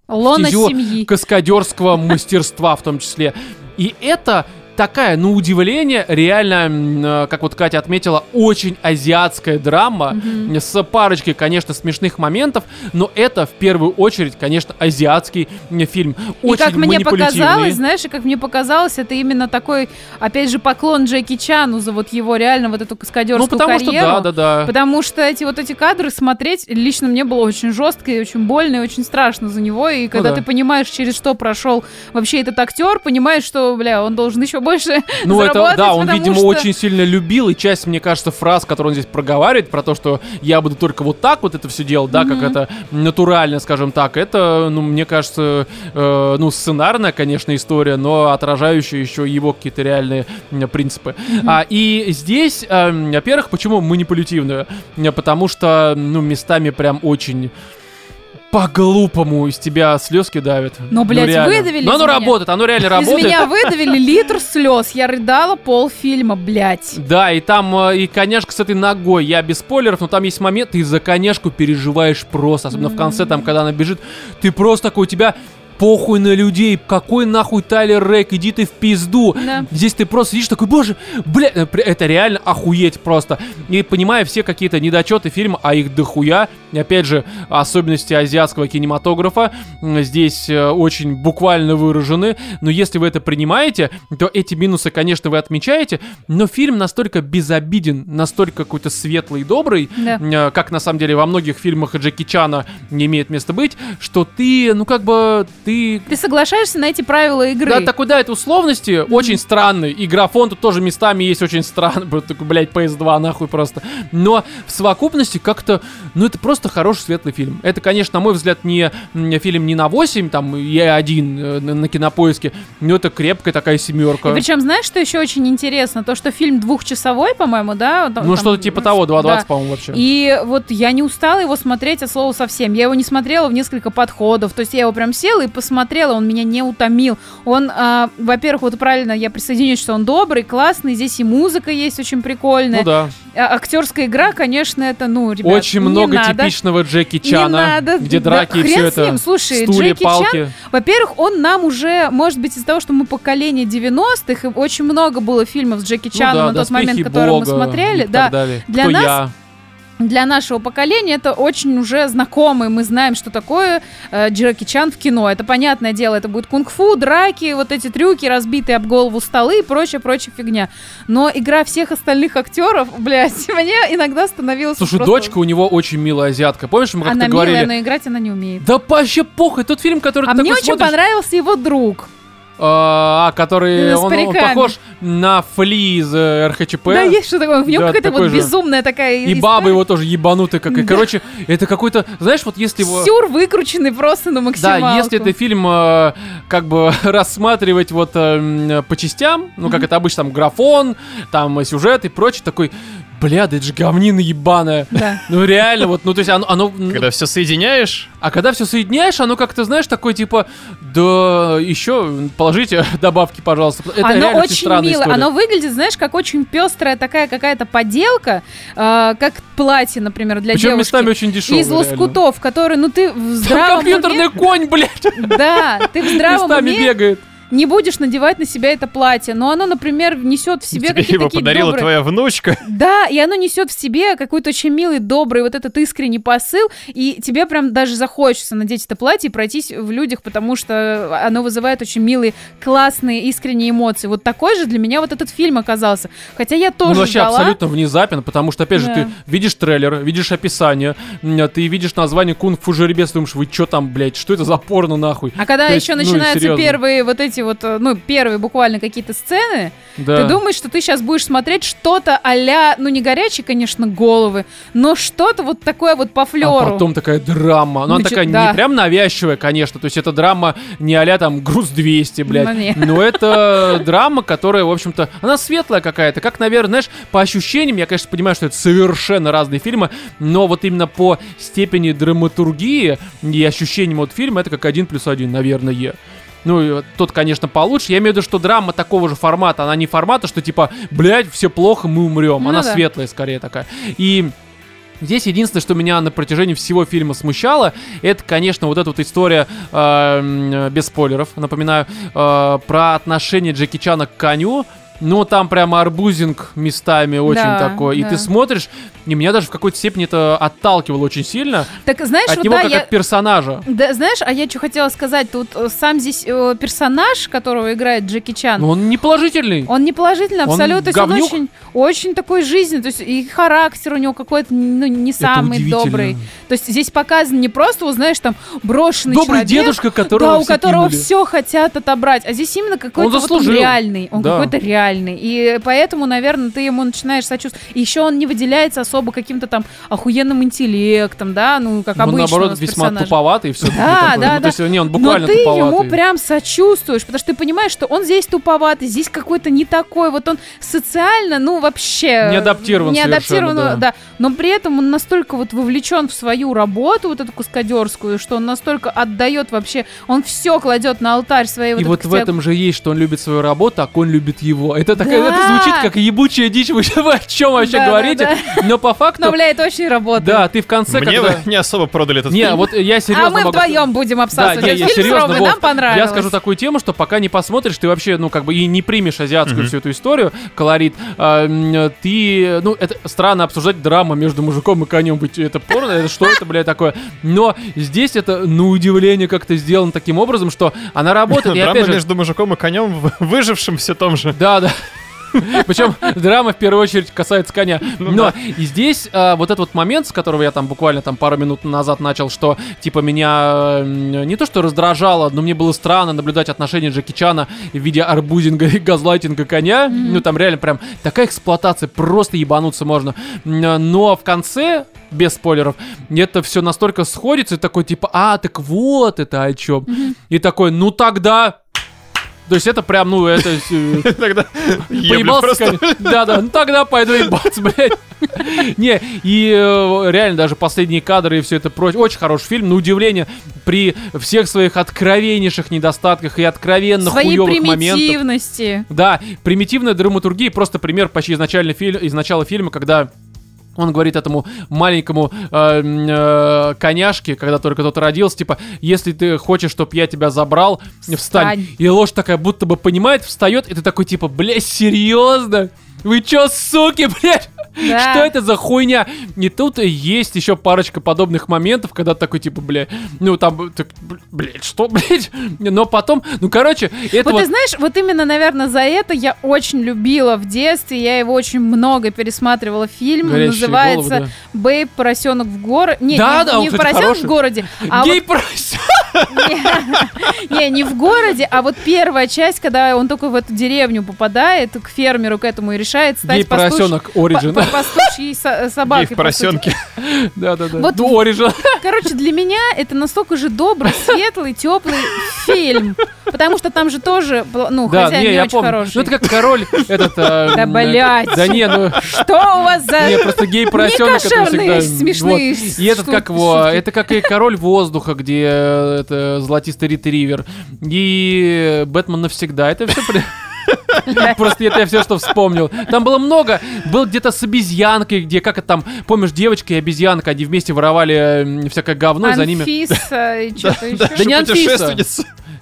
Лона стезю семьи. каскадерского мастерства в том числе. И это такая, ну, удивление, реально, э, как вот Катя отметила, очень азиатская драма с парочкой, конечно, смешных моментов, но это в первую очередь, конечно, азиатский фильм. И Очень как мне показалось, знаешь, и как мне показалось, это именно такой, опять же, поклон Джеки Чану за вот его реально вот эту каскадерскую Ну, потому что карьеру. да, да, да. Потому что эти вот эти кадры смотреть лично мне было очень жестко и очень больно и очень страшно за него. И когда Ну да. ты понимаешь, через что прошел вообще этот актер, понимаешь, что, бля, он должен еще больше *laughs* Ну, это, да, он, видимо, что- очень сильно любил, и часть, мне кажется, фраз, которые он здесь проговаривает, про то, что я буду только вот так вот это все делать, да, как это натурально, скажем так, это, ну, мне кажется, э, ну, сценарная, конечно, история, но отражающая еще его какие-то реальные принципы. А, и здесь, эм, во-первых, почему манипулятивную? Э, Потому что, ну, местами прям очень по-глупому из тебя слезки давят. Ну, блядь, реально. выдавили Но из оно меня. работает, оно реально Из работает. меня выдавили литр слез. Я рыдала полфильма, блядь. Да, и там э, и коняшка с этой ногой. Я без спойлеров, но там есть момент, ты за коняшку переживаешь просто. Особенно в конце, там, когда она бежит, ты просто такой, у тебя похуй на людей, какой нахуй Тайлер Рейк, иди ты в пизду. Да. Здесь ты просто сидишь такой, боже, бля, э, это реально охуеть просто. И понимая все какие-то недочеты фильма, а их дохуя, и опять же, особенности азиатского кинематографа здесь э, очень буквально выражены, но если вы это принимаете, то эти минусы, конечно, вы отмечаете, но фильм настолько безобиден, настолько какой-то светлый и добрый, Да. э, как на самом деле во многих фильмах Джеки Чана не имеет места быть, что ты, ну как бы, ты Ты соглашаешься на эти правила игры. да, такой, да, это условности очень странный. И графон тут тоже местами есть очень странный. *laughs* Такой, блядь, PS2 нахуй просто. Но в совокупности как-то, ну, это просто хороший светлый фильм. Это, конечно, на мой взгляд, не фильм не на 8, там, я один э, на, на кинопоиске, но это крепкая такая семерка. И причем, знаешь, что еще очень интересно? То, что фильм двухчасовой, по-моему, да? там- Ну, что-то типа того, 2.20, да. по-моему, вообще. И вот я не устала его смотреть от слова совсем. Я его не смотрела в несколько подходов. То есть я его прям села и посмотрела, он меня не утомил. Он, а, во-первых, вот правильно я присоединюсь, что он добрый, классный. Здесь и музыка есть очень прикольная. Ну да. А, актерская игра, конечно, это, ну, ребят, Очень не много надо. типичного Джеки Не Чана, надо. где Да драки и хрен все это. ним. Слушай, стулья, Джеки палки. Чан, во-первых, он нам уже, может быть, из-за того, что мы поколение 90-х, и очень много было фильмов с Джеки Ну Чаном да, на тот «Доспехи момент, который мы Бога» смотрели. и Да. Для Кто нас я? Для нашего поколения это очень уже знакомый. Мы знаем, что такое э, Джеки Чан в кино. Это понятное дело, это будет кунг-фу, драки, вот эти трюки, разбитые об голову столы и прочая, прочая фигня. Но игра всех остальных актеров, *laughs* блядь, мне иногда становилось Слушай, просто- дочка у него очень милая азиатка. Помнишь, мы как-то Она говорили? милая, но играть она не умеет. Да вообще похуй, тот фильм, который А ты мне очень смотришь, понравился его друг. А, который с он, он похож на Фли из э, РХЧП. Да, есть что такое. В нем Да, какая-то вот же. безумная такая И история. баба его тоже ебанутая какая. *laughs* Да. Короче, это какой-то, знаешь, вот если его... Сюр выкрученный просто на максималку. Да, если это фильм э, как бы *laughs* рассматривать вот э, м, по частям, ну как это обычно, там графон, там сюжет и прочее, такой, бля, да это же говнина ебаная. Да. Ну реально, вот, ну то есть оно, оно ну, Когда все соединяешь, А когда все соединяешь, оно как-то, знаешь, такое типа, да еще положите *laughs* добавки, пожалуйста. Это оно реально очень мило. история. Оно выглядит, знаешь, как очень пестрая такая какая-то поделка, э, как платье, например, для Причем девушки. местами очень дешевые. Из лоскутов, которые, ну ты в Там здравом компьютерный уме... конь, блядь, Да, ты в здравом местами уме бегает. Не будешь надевать на себя это платье, но оно, например, несет в себе тебе какие-то его такие подарила добрые... твоя внучка. Да, и оно несет в себе какой-то очень милый, добрый вот этот искренний посыл, и тебе прям даже захочется надеть это платье и пройтись в людях, потому что оно вызывает очень милые, классные, искренние эмоции. Вот такой же для меня вот этот фильм оказался. Хотя я тоже Ну, вообще ждала. абсолютно внезапен, потому что, опять же, Да. ты видишь трейлер, видишь описание, ты видишь название кунг-фу жеребец, думаешь, вы чё там, блядь, что это за порно, нахуй? А когда То есть, еще ну, начинаются серьезно. первые вот эти вот, э, ну, первые буквально какие-то сцены, Да. ты думаешь, что ты сейчас будешь смотреть что-то а ну, не горячие, конечно, головы, но что-то вот такое вот по флеру. А потом такая драма. Но она такая да. не прям навязчивая, конечно. То есть это драма не а там груз 200, блядь. Ну, не. Но это драма, которая, в общем-то, она светлая какая-то. Как, наверное, знаешь, по ощущениям, я, конечно, понимаю, что это совершенно разные фильмы, но вот именно по степени драматургии и ощущениям от фильма это как один плюс один, наверное. Ну, тот, конечно, получше. Я имею в виду, что драма такого же формата. Она не формата, что типа, блядь, все плохо, мы умрем. Ну Она да. светлая скорее такая. И Здесь единственное, что меня на протяжении всего фильма смущало, это, конечно, вот эта вот история, э, без спойлеров, напоминаю, э, про отношение Джеки Чана к коню. Ну, там прямо арбузинг местами очень Да, такой. И да. ты смотришь, и меня даже в какой-то степени это отталкивало очень сильно. Так знаешь, от вот него да, как я... от персонажа. Да, знаешь, а я что хотела сказать, тут э, сам здесь э, персонаж, которого играет Джеки Чан, Но он не положительный. он не положительный Он абсолютно, есть он говнюк? очень, очень такой жизненный, то есть и характер у него какой-то, ну, не самый добрый. То есть здесь показан не просто, вот, знаешь, там брошенный Добрый человек, дедушка, которого да, у которого кинули. все хотят отобрать, а здесь именно какой-то вот он реальный, он Да. какой-то реальный, и поэтому, наверное, ты ему начинаешь сочувствовать. Еще он не выделяется особо каким-то там охуенным интеллектом, да, ну как он, обычно у наоборот, весьма персонажи. туповатый и все. Да, да, То есть, не, он Но буквально ты туповатый. ему прям сочувствуешь, потому что ты понимаешь, что он здесь туповатый, здесь какой-то не такой, вот он социально, ну вообще... Не адаптирован Не адаптирован, совершенно, да. Но при этом он настолько вот вовлечен в свою работу, вот эту каскадерскую, что он настолько отдает вообще, он все кладет на алтарь своей вот И этой вот в этом же есть, что он любит свою работу, так он любит его. Это, такая, Да. это звучит как ебучая дичь, вы, *laughs* вы о чем вообще Да, да, говорите? Но по факту, Но, бля, это очень работает. да, ты в конце, Мне когда... вы не особо продали этот Не, фильм. вот я серьезно а мы могу вдвоем будем Да, обсасывать этот я фильм серьезно, Ромой, Вов, нам понравилось. Я скажу такую тему, что пока не посмотришь, ты вообще, ну, как бы и не примешь азиатскую Мгм. всю эту историю, колорит, а, ты, ну, это странно обсуждать драма между мужиком и конем, быть это порно, это что это, блядь, такое? Но здесь это, на удивление, как-то сделано таким образом, что она работает, Драма между мужиком и конем, выжившим все том же. да, да. Причем драма в первую очередь касается коня. Ну Но и здесь а, вот этот вот момент, с которого я там буквально там пару минут назад начал, что типа меня не то что раздражало, но мне было странно наблюдать отношения Джеки Чана в виде арбузинга и газлайтинга коня. Ну там реально прям такая эксплуатация, просто ебануться можно. Но в конце без спойлеров, это все настолько сходится, и такой типа, а, так вот это о чем. И такой, ну тогда... То есть это прям, ну, это... э, *laughs* Тогда Поебался просто. Да-да, ну тогда пойду ебаться, блядь. *laughs* Не, и э, реально даже последние кадры и все это прочее. Очень хороший фильм, на удивление, при всех своих откровеннейших недостатках и откровенно Своей хуёвых моментах. примитивности. Да, примитивная драматургия, просто пример почти изначально фильм, из начала фильма, когда он говорит этому маленькому э, э, коняшке, когда только тот родился, типа, если ты хочешь, чтобы я тебя забрал, встань. Встань. И ложь такая будто бы понимает, встает, и ты такой, типа, бля, серьезно? Вы чё, суки, *laughs* блядь? Да. Что это за хуйня? И тут есть еще парочка подобных моментов, когда такой, типа, бля, ну там, так, блядь, что, *laughs* блядь? Но потом, ну, короче, это Вот ты знаешь, вот именно, наверное, за это я очень любила в детстве. Я его очень много пересматривала. Фильм Горящие называется головы, «Бэйб. Поросенок в городе». Не, Да, не, да, он, не кстати, поросенок хороший. в городе, а. *laughs* Не, не в городе, а вот первая часть, когда он только в эту деревню попадает, к фермеру к этому и решает стать Гей поросенок Origin. Пастуш- па- пастушьей со- собакой. Гей в поросенке. *laughs* Да-да-да. Вот- Ну, Origin. Короче, для меня это настолько же добрый, светлый, теплый фильм. Потому что там же тоже, ну, Да, хозяин не, очень помню. хороший. Ну, это как король этот... э, *laughs* Да, блядь. Да не, ну... Что у вас за... Не, просто гей поросенок это всегда... смешные вот. И этот как его, это как и король воздуха, где э, это золотистый ретривер. И Бэтмен навсегда. Это все *laughs* Просто это я все, что вспомнил. Там было много. Был где-то с обезьянкой, где, как это там, помнишь, девочка и обезьянка, они вместе воровали всякое говно, и за ними... Анфиса и *laughs* что-то еще. Да не Анфиса.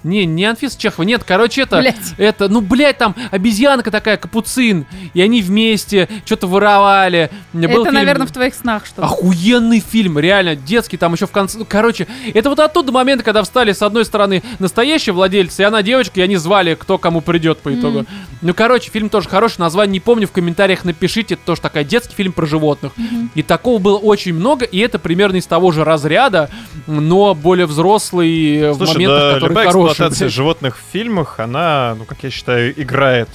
Не, не Анфиса Чехова, нет, короче, это, Блядь. это, ну, блядь, там обезьянка такая, капуцин, и они вместе что-то воровали. Был Это, фильм- наверное, в твоих снах что-то. Охуенный фильм, реально, детский, там еще в конце, ну, короче, это вот оттуда момент, когда встали с одной стороны настоящие владельцы, и она девочка, и они звали, кто кому придет по итогу. Ну, короче, фильм тоже хороший, название не помню, в комментариях напишите, это тоже такая детский фильм про животных. И такого было очень много, и это примерно из того же разряда, но более взрослый э, в Слушай, моментах, да, которые любая хорошие. Эксплуатация животных в фильмах, она, ну, как я считаю, играет.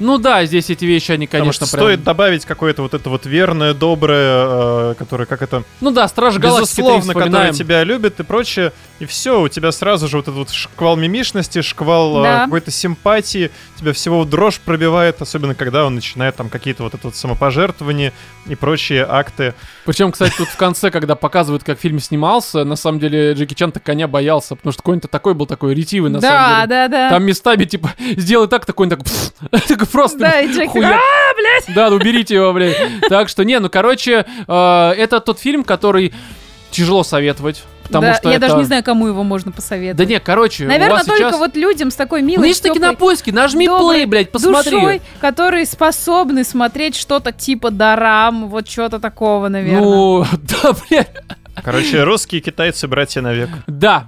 Ну да, здесь эти вещи, они, конечно, прям... стоит добавить какое-то вот это вот верное, доброе, э, которое, как это, Ну да, Страж Галактики 3 безусловно, которое тебя любит и прочее, и все, у тебя сразу же вот этот вот шквал мимишности, шквал э, Да. какой-то симпатии, тебя всего дрожь пробивает, особенно когда он начинает там какие-то вот это вот самопожертвования и прочие акты. Причем, кстати, тут в конце, когда показывают, как фильм снимался, на самом деле Джеки Чан-то коня боялся, потому что конь-то такой был такой ретивый, на самом Да, деле. да, да. Там местами, типа, сделай так, такой, он *laughs* такой, Просто Да, и Джек хуя- а, блядь! Да, ну уберите его, блядь. Так что, не, ну, короче, э, это тот фильм, который тяжело советовать. Потому Да, что я это... даже не знаю, кому его можно посоветовать. Да не, короче, у Наверное, вас только сейчас... вот людям с такой Ну, милой, есть на тёплой, кинопоиске, нажми доброй плей, блядь, посмотри. душой, которые способны смотреть что-то типа Дорам, вот что-то такого, наверное. Ну, *laughs* да, блядь. Короче, русские и китайцы братья навек. Да.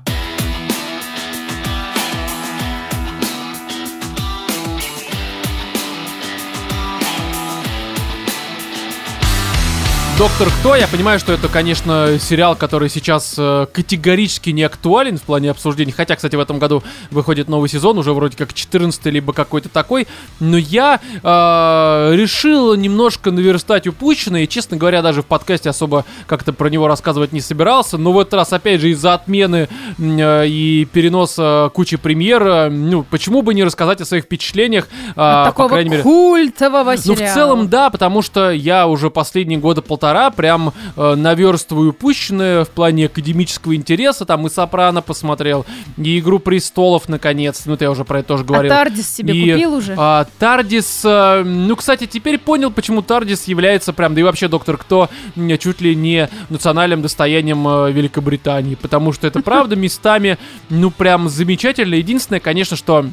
Доктор Кто, я понимаю, что это, конечно, сериал, который сейчас э, категорически не актуален в плане обсуждения. Хотя, кстати, в этом году выходит новый сезон, уже вроде как 14 либо какой-то такой. Но я э, решил немножко наверстать упущенное. И, честно говоря, даже в подкасте особо как-то про него рассказывать не собирался. Но в этот раз, опять же, из-за отмены э, и переноса кучи премьер, э, ну, почему бы не рассказать о своих впечатлениях, э, От по такого крайней мере... культового Ну, сериала. в целом, да, потому что я уже последние года полтора прям э, наверстываю упущенное в плане академического интереса. Там и Сопрано посмотрел, и Игру престолов, наконец. Ну, это я уже про это тоже говорил. А Тардис себе И, купил уже? а, Тардис, э, ну, кстати, теперь понял, почему Тардис является прям, да и вообще Доктор Кто, чуть ли не национальным достоянием э, Великобритании, потому что это правда *laughs* местами, ну, прям замечательно. Единственное, конечно, что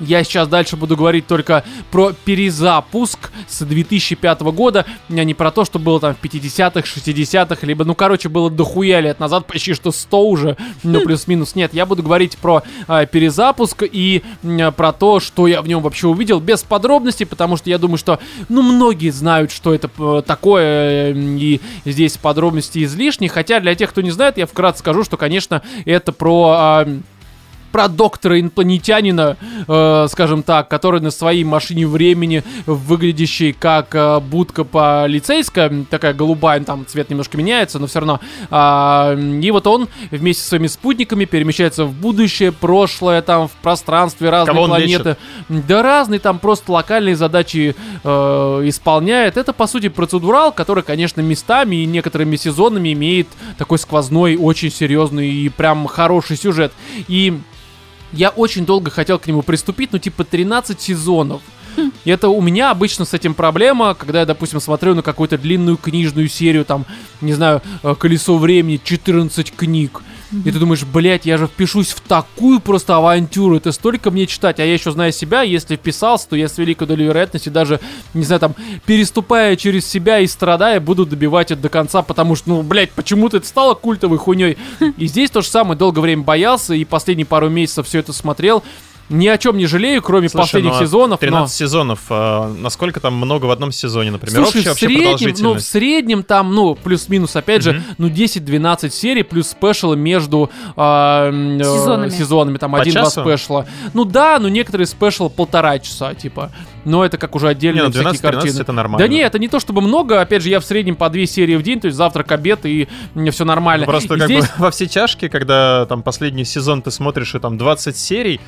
я сейчас дальше буду говорить только про перезапуск с 2005 года, а не про то, что было там в 50-х, 60-х, либо, ну, короче, было дохуя лет назад, почти что 100 уже, ну, плюс-минус. Нет, я буду говорить про а, перезапуск и м, про то, что я в нем вообще увидел, без подробностей, потому что я думаю, что, ну, многие знают, что это э, такое, э, и здесь подробности излишни, хотя для тех, кто не знает, я вкратце скажу, что, конечно, это про... а, про доктора инопланетянина, э, скажем так, который на своей машине времени, выглядящей как э, будка полицейская, такая голубая, там цвет немножко меняется, но все равно. А, и вот он вместе со своими спутниками перемещается в будущее, прошлое, там в пространстве разные Кого планеты. Да разные там просто локальные задачи э, исполняет. Это по сути процедурал, который, конечно, местами и некоторыми сезонами имеет такой сквозной, очень серьезный и прям хороший сюжет. И я очень долго хотел к нему приступить, ну типа 13 сезонов. И это у меня обычно с этим проблема, когда я, допустим, смотрю на какую-то длинную книжную серию, там, не знаю, э, «Колесо времени», 14 книг. И ты думаешь, блядь, я же впишусь в такую просто авантюру, это столько мне читать, а я еще знаю себя, если вписался, то я с великой долей вероятности даже, не знаю, там, переступая через себя и страдая, буду добивать это до конца, потому что, ну, блядь, почему-то это стало культовой хуйней. И здесь то же самое, долгое время боялся, и последние пару месяцев все это смотрел. Ни о чем не жалею, кроме Слушай, последних ну, а сезонов. но- 13 сезонов. а насколько там много в одном сезоне, например? Слушай, Общая в вообще среднем, ну, в среднем там, ну, плюс-минус, опять же, ну, 10-12 серий, плюс спешалы между м, э, Сезонами. сезонами, там, один-два часу? спешала. Ну да, ну, некоторые спешалы полтора часа, типа. Но это как уже Не, отдельные ну всякие 12-13 картины. это нормально. Да не, это не то чтобы много, опять же, я в среднем по две серии в день, то есть завтрак, обед, и мне все нормально. Ну, Просто И как здесь- бы *laughs* во все тяжкие, когда там последний сезон ты смотришь и там 20 серий,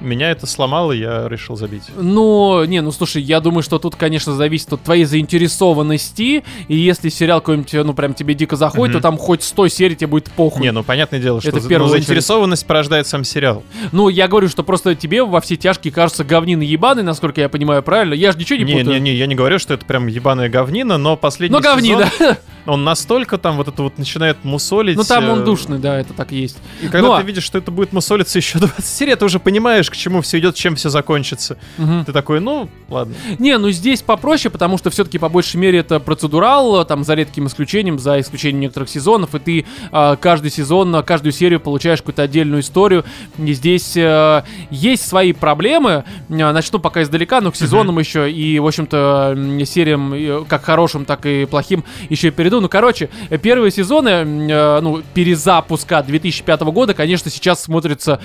меня это сломало, я решил забить. Ну, не, ну слушай, я думаю, что тут, конечно, зависит от твоей заинтересованности. И если сериал какой-нибудь, ну, прям тебе дико заходит, Мгм. то там хоть 100 серий тебе будет похуй. Не, ну понятное дело, что Это за- ну, очередь. заинтересованность порождает сам сериал. Ну, я говорю, что просто тебе во все тяжкие кажется говнина ебаный, насколько я понимаю правильно. Я же ничего не, Не, путаю. не, не, я не говорю, что это прям ебаная говнина, но последний Ну, говнина. сезон, он настолько там вот это вот начинает мусолить. Ну, там он э, душный, да, это так есть. И когда Ну, а- ты видишь, что это будет мусолиться еще 20 серий, ты уже понимаешь, к чему все идет, чем все закончится. Мгм. Ты такой, ну, ладно. Не, ну здесь попроще, потому что все-таки по большей мере это процедурал, там за редким исключением, за исключением некоторых сезонов, и ты а, каждый сезон, а, каждую серию получаешь какую-то отдельную историю. И здесь э, есть свои проблемы. А, Начну пока издалека, но к сезонам еще и, в общем-то, сериям, э, как хорошим, так и плохим, еще и перейду. Ну, короче, э, первые сезоны, э, ну, перезапуска 2005 года, конечно, сейчас смотрятся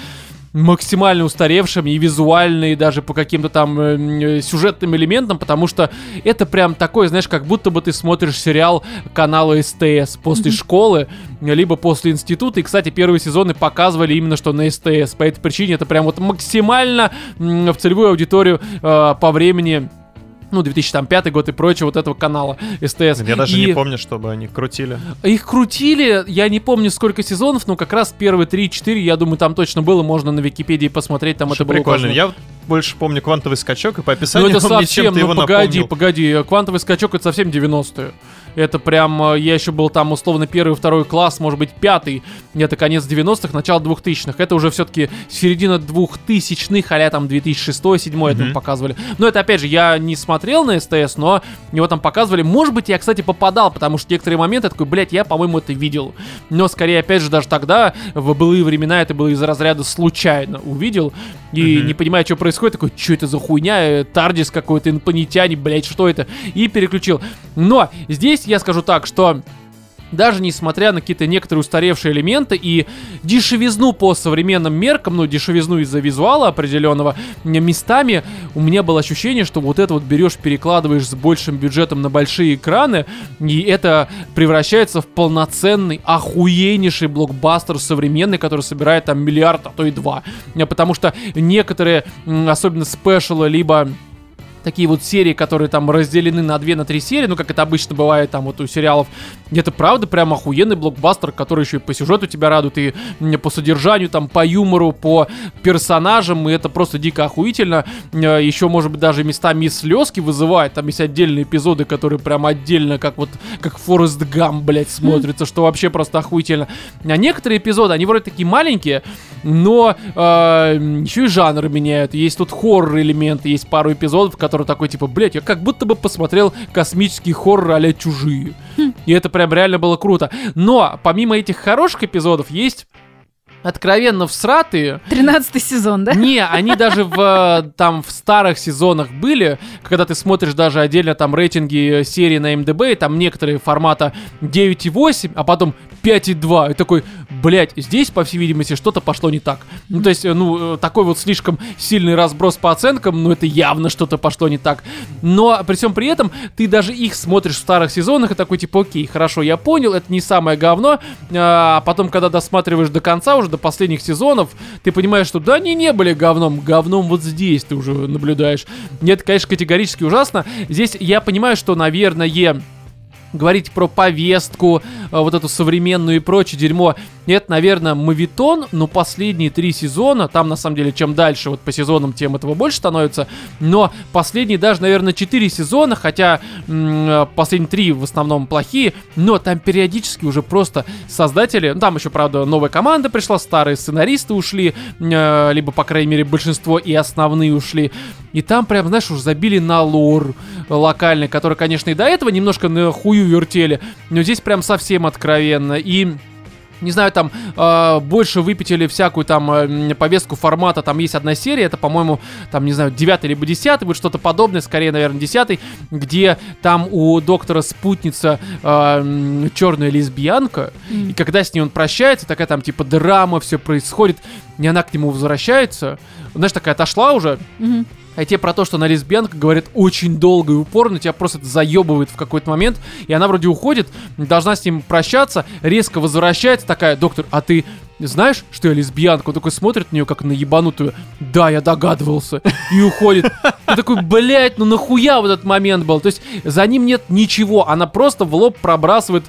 максимально устаревшим и визуально, и даже по каким-то там э, м, сюжетным элементам, потому что это прям такой, знаешь, как будто бы ты смотришь сериал канала СТС после школы, либо после института. И, кстати, первые сезоны показывали именно что на СТС. По этой причине это прям вот максимально в целевую аудиторию э, по времени ну, 2005 год и прочее вот этого канала СТС. Я даже И не помню, чтобы они крутили. Их крутили, я не помню сколько сезонов, но как раз первые 3-4, я думаю, там точно было, можно на Википедии посмотреть, там Что это было прикольно. Я больше помню квантовый скачок, и по Ну описанию это он мне совсем, ну погоди, напомнил. погоди, квантовый скачок это совсем 90-е. Это прям, э, я еще был там условно первый, второй класс, может быть пятый, это конец 90-х, начало 2000-х. Это уже все-таки середина 2000-х, а там 2006-2007 это Мгм. показывали. Но это опять же, я не смотрел на СТС, но его там показывали. Может быть, я, кстати, попадал, потому что некоторые моменты я такой, блядь, я, по-моему, это видел. Но скорее, опять же, даже тогда, в былые времена, это было из разряда случайно увидел и Мгм. не понимая, что происходит, такой, что это за хуйня, э, Тардис какой-то, инопланетяне, блядь, что это? И переключил. Но здесь я скажу так, что даже несмотря на какие-то некоторые устаревшие элементы и дешевизну по современным меркам, ну, дешевизну из-за визуала определенного, местами у меня было ощущение, что вот это вот берешь, перекладываешь с большим бюджетом на большие экраны, и это превращается в полноценный, охуеннейший блокбастер современный, который собирает там миллиард, а то и два. Потому что некоторые, особенно спешалы, либо такие вот серии, которые там разделены на две, на три серии, ну, как это обычно бывает там вот у сериалов, это правда прям охуенный блокбастер, который еще и по сюжету тебя радует, и по содержанию, там, по юмору, по персонажам, и это просто дико охуительно. Э, Еще, может быть, даже местами слезки вызывает, там есть отдельные эпизоды, которые прям отдельно, как вот, как Форест Гам, блядь, смотрится, что вообще просто охуительно. А некоторые эпизоды, они вроде такие маленькие, но еще и жанры меняют. Есть тут хоррор элементы, есть пару эпизодов, которые такой типа, блять, я как будто бы посмотрел космический хоррор а чужие. И это прям реально было круто. Но помимо этих хороших эпизодов есть откровенно всратые. 13 сезон, да? Не, они даже в э, там в старых сезонах были, когда ты смотришь даже отдельно там рейтинги э, серии на МДБ, и там некоторые формата 9,8, а потом 5,2. И такой, блять, здесь, по всей видимости, что-то пошло не так. Ну, то есть, э, ну, э, такой вот слишком сильный разброс по оценкам, ну, это явно что-то пошло не так. Но при всем при этом, ты даже их смотришь в старых сезонах и такой, типа, окей, хорошо, я понял, это не самое говно. А потом, когда досматриваешь до конца, уже до последних сезонов, ты понимаешь, что да, они не были говном, говном вот здесь ты уже наблюдаешь. Нет, конечно, категорически ужасно. Здесь я понимаю, что, наверное, говорить про повестку, э, вот эту современную и прочее дерьмо, это, наверное, мавитон, но последние три сезона, там, на самом деле, чем дальше вот по сезонам, тем этого больше становится, но последние даже, наверное, четыре сезона, хотя э, последние три в основном плохие, но там периодически уже просто создатели, ну, там еще, правда, новая команда пришла, старые сценаристы ушли, э, либо, по крайней мере, большинство и основные ушли, и там прям, знаешь, уже забили на лор локальный, который, конечно, и до этого немножко на хую вертели, но здесь прям совсем откровенно, и не знаю, там э, больше выпятили всякую там э, повестку формата. Там есть одна серия, это, по-моему, там, не знаю, 9 либо 10, вот что-то подобное, скорее, наверное, 10, где там у доктора спутница э, черная лесбиянка, и когда с ней он прощается, такая там типа драма, все происходит, и она к нему возвращается, знаешь, такая отошла уже, Мгм. А те про то, что она лесбиянка, говорят очень долго и упорно, тебя просто это заебывает в какой-то момент, и она вроде уходит, должна с ним прощаться, резко возвращается, такая, доктор, а ты знаешь, что я лесбиянка? Он такой смотрит на нее, как на ебанутую. Да, я догадывался. И уходит. Ты такой, блядь, ну нахуя вот этот момент был? То есть за ним нет ничего, она просто в лоб пробрасывает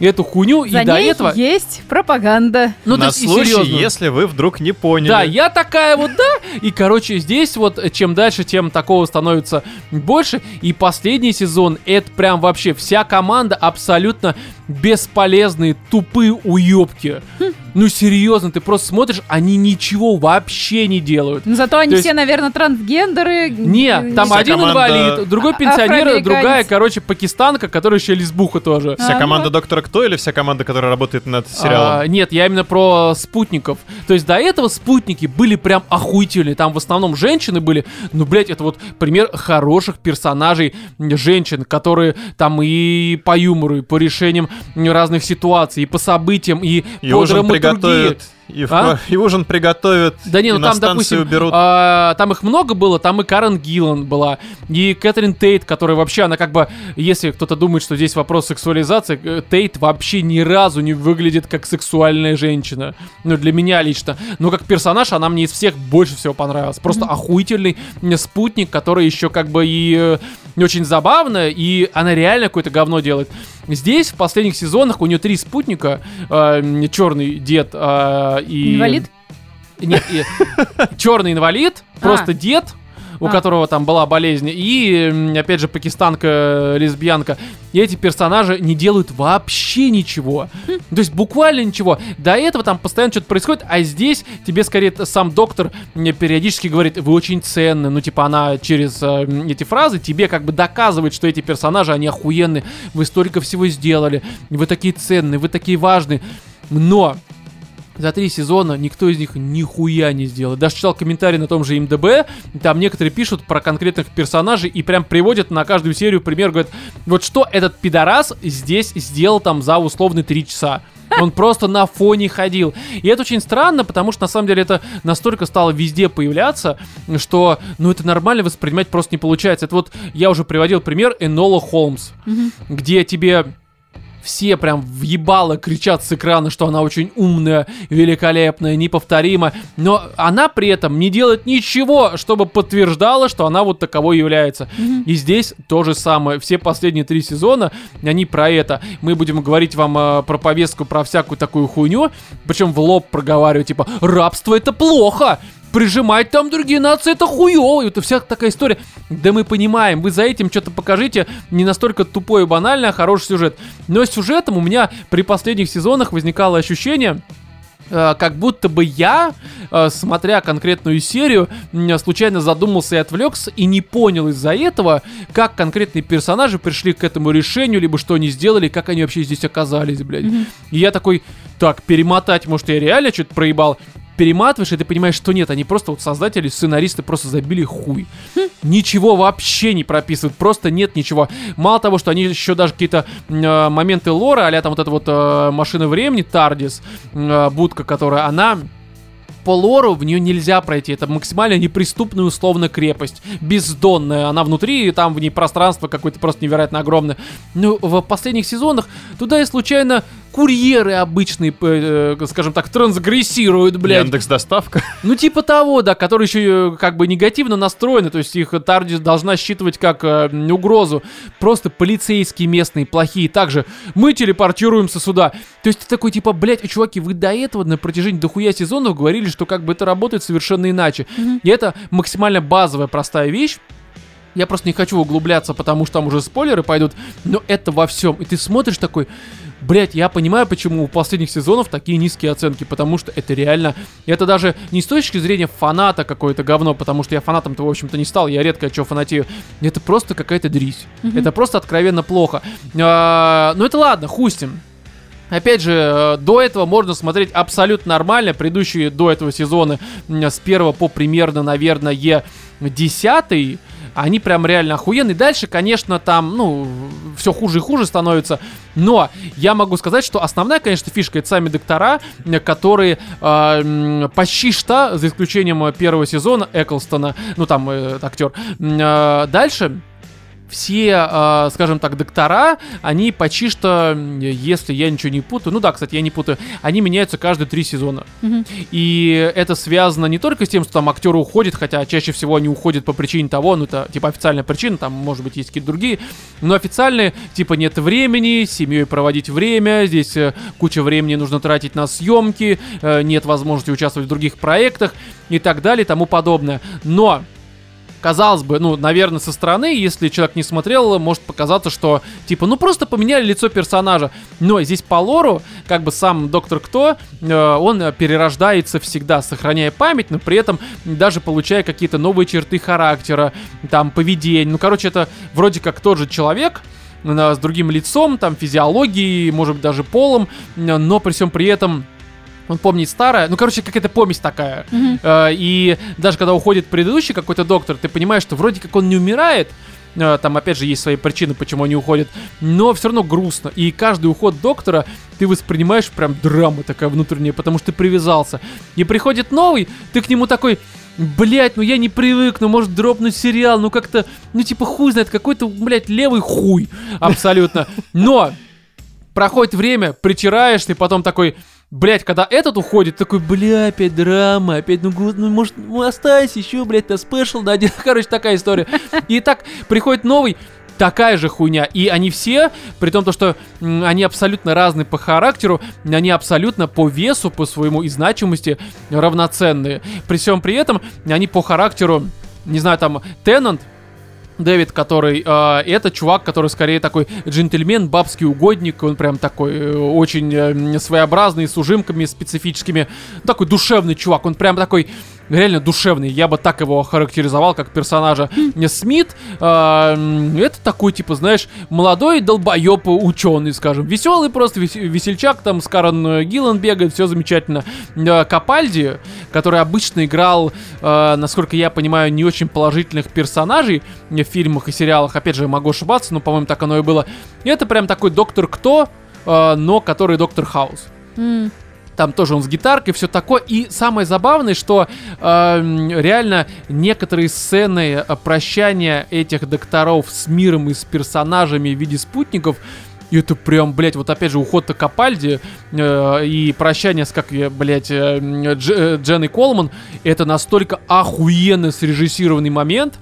эту хуйню, За и до этого... есть пропаганда. Ну, то На есть, случай, серьезно. если вы вдруг не поняли. Да, я такая вот, да. И, короче, здесь вот, э, чем дальше, тем такого становится больше. И последний сезон, это прям вообще вся команда абсолютно бесполезные, тупые уебки. Ну, серьезно, ты просто смотришь, они ничего вообще не делают. Но зато они То есть- все, наверное, трансгендеры. Не, там Вся один команда- инвалид, другой А- пенсионер, другая, короче, пакистанка, которая еще лесбуха тоже. Вся Ага. команда Доктора Кто или вся команда, которая работает над сериалом? А, нет, я именно про спутников. То есть до этого спутники были прям охуительные. Там в основном женщины были. Ну, блядь, это вот пример хороших персонажей женщин, которые там и по юмору, и по решениям разных ситуаций, и по событиям, и, И по ужин приготовят И, в- А? и ужин приготовят, Да не, и ну на там, допустим, уберут. а, там их много было, там и Карен Гиллан была, и Кэтрин Тейт, которая вообще, она как бы, если кто-то думает, что здесь вопрос сексуализации, э, Тейт вообще ни разу не выглядит как сексуальная женщина. Ну, для меня лично. Но как персонаж она мне из всех больше всего понравилась. Просто охуительный м, спутник, который еще как бы и э, не очень забавно, и она реально какое-то говно делает. Здесь в последних сезонах у нее три спутника. черный дед а, и... Инвалид? Нет, черный инвалид, А. просто дед, у А. которого там была болезнь, и, опять же, пакистанка, лесбиянка. И эти персонажи не делают вообще ничего. То есть буквально ничего. До этого там постоянно что-то происходит, а здесь тебе скорее сам доктор периодически говорит, вы очень ценны. Ну, типа, она через э, эти фразы тебе как бы доказывает, что эти персонажи, они охуенные. Вы столько всего сделали. Вы такие ценные, вы такие важные. Но за три сезона никто из них нихуя не сделал. Даже читал комментарии на том же МДБ, там некоторые пишут про конкретных персонажей и прям приводят на каждую серию пример, говорят, вот что этот пидорас здесь сделал там за условные три часа. Он просто на фоне ходил. И это очень странно, потому что на самом деле это настолько стало везде появляться, что ну это нормально воспринимать просто не получается. Это вот я уже приводил пример Энола Холмс, где тебе все прям въебало кричат с экрана, что она очень умная, великолепная, неповторима, но она при этом не делает ничего, чтобы подтверждала, что она вот таковой является. И здесь то же самое. Все последние три сезона, они про это. Мы будем говорить вам э, про повестку, про всякую такую хуйню, причем в лоб проговаривать, типа, рабство это плохо! Прижимать там другие нации это хуёво, и это вся такая история. Да мы понимаем, вы за этим что-то покажите, не настолько тупой и банальный, а хороший сюжет. Но с сюжетом у меня при последних сезонах возникало ощущение, э, как будто бы я, э, смотря конкретную серию, случайно задумался и отвлекся, и не понял из-за этого, как конкретные персонажи пришли к этому решению, либо что они сделали, как они вообще здесь оказались, блядь. И я такой, так, перемотать, может, я реально что-то проебал. Перематываешь, и ты понимаешь, что нет, они просто вот создатели, сценаристы просто забили хуй. Ничего вообще не прописывают, просто нет ничего. Мало того, что они еще даже какие-то э, моменты лора, а там вот эта вот э, машина времени, Тардис, э, будка, которая, она по лору в нее нельзя пройти. Это максимально неприступная условная крепость. Бездонная. Она внутри, и там в ней пространство какое-то просто невероятно огромное. Ну, в последних сезонах туда и случайно курьеры обычные, э, скажем так, трансгрессируют, блядь. Яндекс доставка. Ну, типа того, да, которые еще э, как бы негативно настроены, то есть их Тардис должна считывать как э, угрозу. Просто полицейские местные плохие. Также мы телепортируемся сюда. То есть ты такой, типа, блядь, чуваки, вы до этого на протяжении дохуя сезонов говорили, что как бы это работает совершенно иначе. И это максимально базовая простая вещь. Я просто не хочу углубляться, потому что там уже спойлеры пойдут, но это во всем. И ты смотришь такой, блять, я понимаю, почему у последних сезонов такие низкие оценки, потому что это реально, это даже не с точки зрения фаната какое-то говно, потому что я фанатом-то, в общем-то, не стал, я редко что фанатею. Это просто какая-то дрись. Это просто откровенно плохо. А, ну это ладно, хустим. Опять же, э, до этого можно смотреть абсолютно нормально. Предыдущие до этого сезона м, с первого по примерно, наверное, десятый они прям реально охуенные. Дальше, конечно, там, ну, все хуже и хуже становится. Но я могу сказать, что основная, конечно, фишка это сами доктора, которые э, почти что, за исключением первого сезона Эклстона, ну там э, актер, э, дальше все, э, скажем так, доктора, они почти что, если я ничего не путаю, ну да, кстати, я не путаю, они меняются каждые три сезона. Мгм. И это связано не только с тем, что там актеры уходят, хотя чаще всего они уходят по причине того, ну это типа официальная причина, там может быть есть какие-то другие, но официальные, типа нет времени, с семьей проводить время, здесь э, куча времени нужно тратить на съемки, э, нет возможности участвовать в других проектах и так далее и тому подобное. Но казалось бы, ну, наверное, со стороны, если человек не смотрел, может показаться, что, типа, ну, просто поменяли лицо персонажа. Но здесь по лору, как бы сам Доктор Кто, э, он э, перерождается всегда, сохраняя память, но при этом даже получая какие-то новые черты характера, там, поведения. Ну, короче, это вроде как тот же человек, э, с другим лицом, там, физиологией, может быть, даже полом, но при всем при этом он помнит старое, ну, короче, какая-то помесь такая. Мгм. Э, И даже когда уходит предыдущий какой-то доктор, ты понимаешь, что вроде как он не умирает, Э, Там, опять же, есть свои причины, почему они уходят. Но все равно грустно. И каждый уход доктора ты воспринимаешь прям драма такая внутренняя, потому что ты привязался. И приходит новый, ты к нему такой... Блять, ну я не привык, ну может дропнуть сериал, ну как-то, ну типа хуй знает, какой-то, блядь, левый хуй. Абсолютно. Но проходит время, притираешься, и потом такой, блять, когда этот уходит, такой, бля, опять драма, опять, ну, ну может, ну оставайся еще, блядь, на спешл, да, один». *laughs* короче, такая история. И так приходит новый, такая же хуйня. И они все, при том, то, что они абсолютно разные по характеру, они абсолютно по весу, по своему и значимости равноценные. При всем при этом, они по характеру, не знаю, там, Теннант, Дэвид, который э, это чувак, который скорее такой джентльмен, бабский угодник, он прям такой э, очень э, своеобразный, с ужимками специфическими, такой душевный чувак, он прям такой реально душевный, я бы так его охарактеризовал, как персонажа. Смит, э, м, это такой, типа, знаешь, молодой долбоеб ученый, скажем, веселый просто, вес- весельчак, там с Карен Гиллан бегает, все замечательно. Капальди, который обычно играл, э, насколько я понимаю, не очень положительных персонажей в фильмах и сериалах, опять же, могу ошибаться, но, по-моему, так оно и было. Это прям такой доктор Кто, э, но который доктор Хаус. М. Там тоже он с гитаркой, все такое. И самое забавное, что эм, реально некоторые сцены э, прощания этих докторов с миром и с персонажами в виде спутников. И это прям, блядь, вот опять же уход Капальди э, и прощание с, как блядь, э, Дж- э, Дженной Колман, это настолько охуенно срежиссированный момент.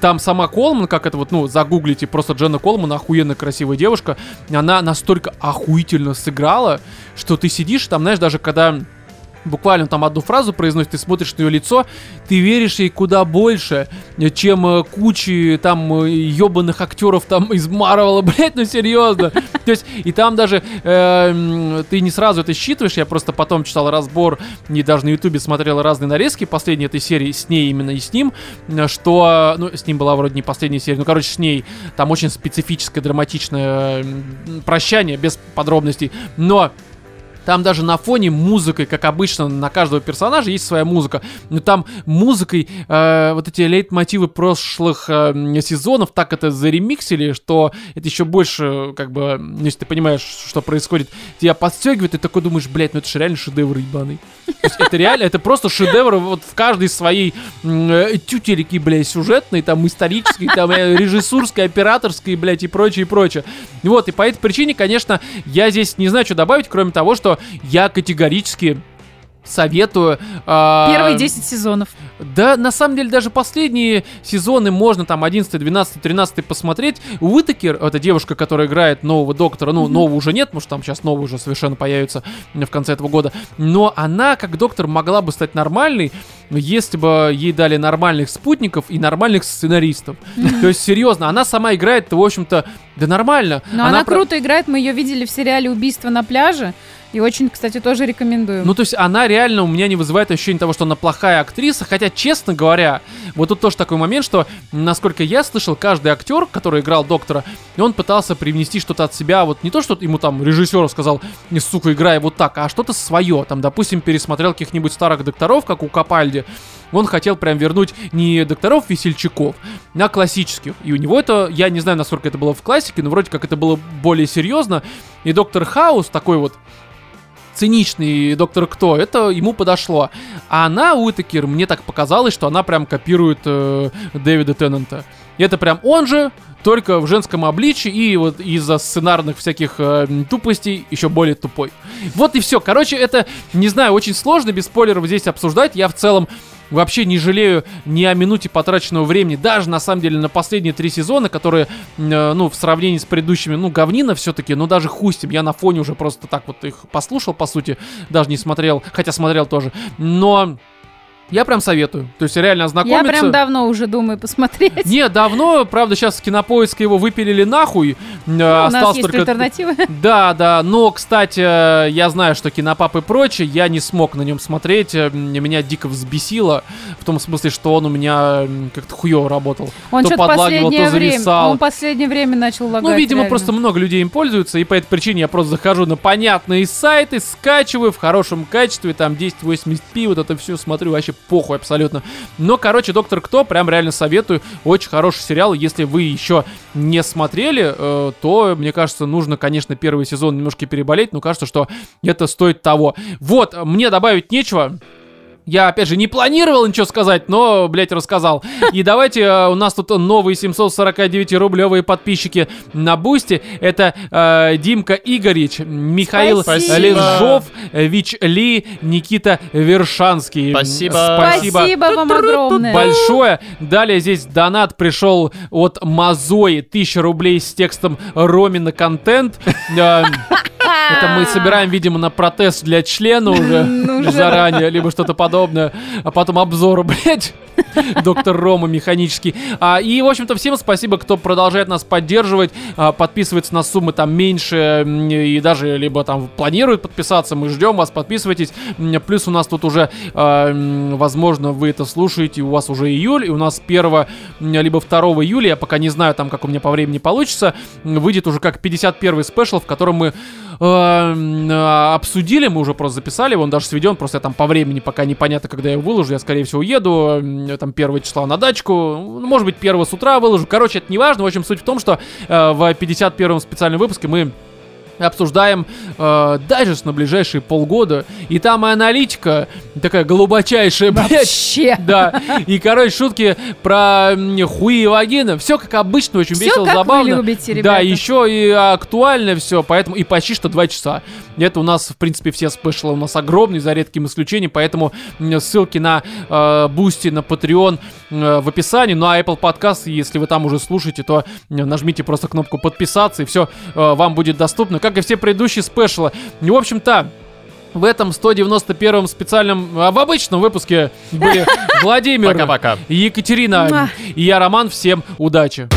Там сама Колман, как это вот, ну, загуглите, просто Дженна Колман, охуенно красивая девушка, она настолько охуительно сыграла, что ты сидишь, там, знаешь, даже когда буквально там одну фразу произносит, ты смотришь на ее лицо, ты веришь ей куда больше, э, чем э, кучи там ебаных актеров там из Марвела, *laughs* блять, ну серьезно. То есть, и там даже э, м, ты не сразу это считываешь, я просто потом читал разбор, и даже на ютубе смотрел разные нарезки последней этой серии с ней именно и с ним, э, что, ну, с ним была вроде не последняя серия, ну, короче, с ней там очень специфическое, драматичное прощание, без подробностей, но там даже на фоне музыкой, как обычно, на каждого персонажа есть своя музыка. Но там музыкой э, вот эти лейтмотивы прошлых э, сезонов так это заремиксили, что это еще больше, как бы, ну, если ты понимаешь, что происходит, тебя подстегивает, и такой думаешь, блядь, ну это же реально шедевр ебаный. Это реально, это просто шедевр вот в каждой своей э, тютельке, блядь, сюжетной, там, исторической, там, э, режиссурской, операторской, блядь, и прочее, и прочее. Вот, и по этой причине, конечно, я здесь не знаю, что добавить, кроме того, что я категорически советую... а, Первые 10 сезонов. да, на самом деле, даже последние сезоны можно там 11, 12, 13 посмотреть. Уитакер, это девушка, которая играет нового доктора, ну, нового уже нет, потому что там сейчас новый уже совершенно появится в конце этого года. Но она, как доктор, могла бы стать нормальной, если бы ей дали нормальных спутников и нормальных сценаристов. То есть, серьезно, она сама играет, в общем-то, да нормально. Но она, про- круто играет, мы ее видели в сериале «Убийство на пляже». И очень, кстати, тоже рекомендую. Ну, то есть она реально у меня не вызывает ощущение того, что она плохая актриса. Хотя, честно говоря, вот тут тоже такой момент, что, насколько я слышал, каждый актер, который играл доктора, он пытался привнести что-то от себя. Вот не то, что ему там режиссер сказал, не сука, играй вот так, а что-то свое. Там, допустим, пересмотрел каких-нибудь старых докторов, как у Капальди. Он хотел прям вернуть не докторов-весельчаков, а классических. И у него это, я не знаю, насколько это было в классике, но вроде как это было более серьезно. И доктор Хаус такой вот циничный доктор Кто, это ему подошло. А она, Уитакер, мне так показалось, что она прям копирует э, Дэвида Теннанта. И это прям он же, только в женском обличии и вот из-за сценарных всяких э, тупостей еще более тупой. Вот и все. Короче, это, не знаю, очень сложно без спойлеров здесь обсуждать. Я в целом вообще не жалею ни о минуте потраченного времени, даже на самом деле на последние три сезона, которые, э, ну, в сравнении с предыдущими, ну, говнина все-таки, но даже хуй с ним, я на фоне уже просто так вот их послушал, по сути, даже не смотрел, хотя смотрел тоже, но я прям советую, то есть реально Я ознакомиться. прям давно уже думаю посмотреть. Не, давно, правда, сейчас с кинопоиска его выпилили нахуй. э, Ну, у нас есть только альтернатива. да, да, но, кстати, я знаю, что кинопап и прочее, я не смог на нем смотреть, э, меня дико взбесило, в том смысле, что он у меня как-то хуево работал. Он то подлагивал, то время, зависал. он последнее время начал лагать. Ну, видимо, реально. просто много людей им пользуются, и по этой причине я просто захожу на понятные сайты, скачиваю в хорошем качестве, там 1080p, вот это все смотрю вообще похуй абсолютно. Но, короче, Доктор Кто, прям реально советую. Очень хороший сериал. Если вы еще не смотрели, э, то, мне кажется, нужно, конечно, первый сезон немножко переболеть, но кажется, что это стоит того. Вот, мне добавить нечего. Я, опять же, не планировал ничего сказать, но, блядь, рассказал. И давайте, э, у нас тут новые 749-рублевые подписчики на Boosty. Это э, Димка Игоревич, Михаил Спасибо. Лежов, Вич Ли, Никита Вершанский. Спасибо. Спасибо. Спасибо вам огромное. Большое. Далее здесь донат пришел от Мазои. 1000 рублей с текстом Ромина контент. *laughs* *laughs* Это мы собираем, видимо, на протез для члена уже *laughs* Ну, заранее, либо что-то подобное. А потом обзор, *laughs* блядь. Доктор Рома механический. А, и, в общем-то, всем спасибо, кто продолжает нас поддерживать, а, подписывается на суммы там меньше и даже либо там планирует подписаться. Мы ждем вас, подписывайтесь. Плюс у нас тут уже, а, возможно, вы это слушаете, у вас уже июль, и у нас 1 м, либо 2 июля, я пока не знаю там, как у меня по времени получится, выйдет уже как 51 спешл, в котором мы обсудили, мы уже просто записали, он даже сведен, просто я там по времени пока непонятно, когда я его выложу, я скорее всего уеду, м, там 1 числа на дачку, ну, может быть 1 с утра выложу, короче, это не важно, в общем, суть в том, что э, в 51 специальном выпуске мы обсуждаем э, дайджест на ближайшие полгода, и там и аналитика такая глубочайшая, блядь, Вообще. *laughs* да. И, короче, шутки про хуи и вагины. Все как обычно, очень Всё, весело, как вы забавно. любите, Да, ребята. еще и актуально все, поэтому и почти что два часа. Это у нас, в принципе, все спешлы у нас огромные, за редким исключением, поэтому ссылки на э, Boosty, на Patreon э, в описании, ну а Apple Podcast, если вы там уже слушаете, то э, нажмите просто кнопку подписаться, и все вам будет доступно, как и все предыдущие спешлы. И, в общем-то, в этом 191-м специальном, а в обычном выпуске были *laughs* Владимир. Екатерина и я, Роман. Всем удачи!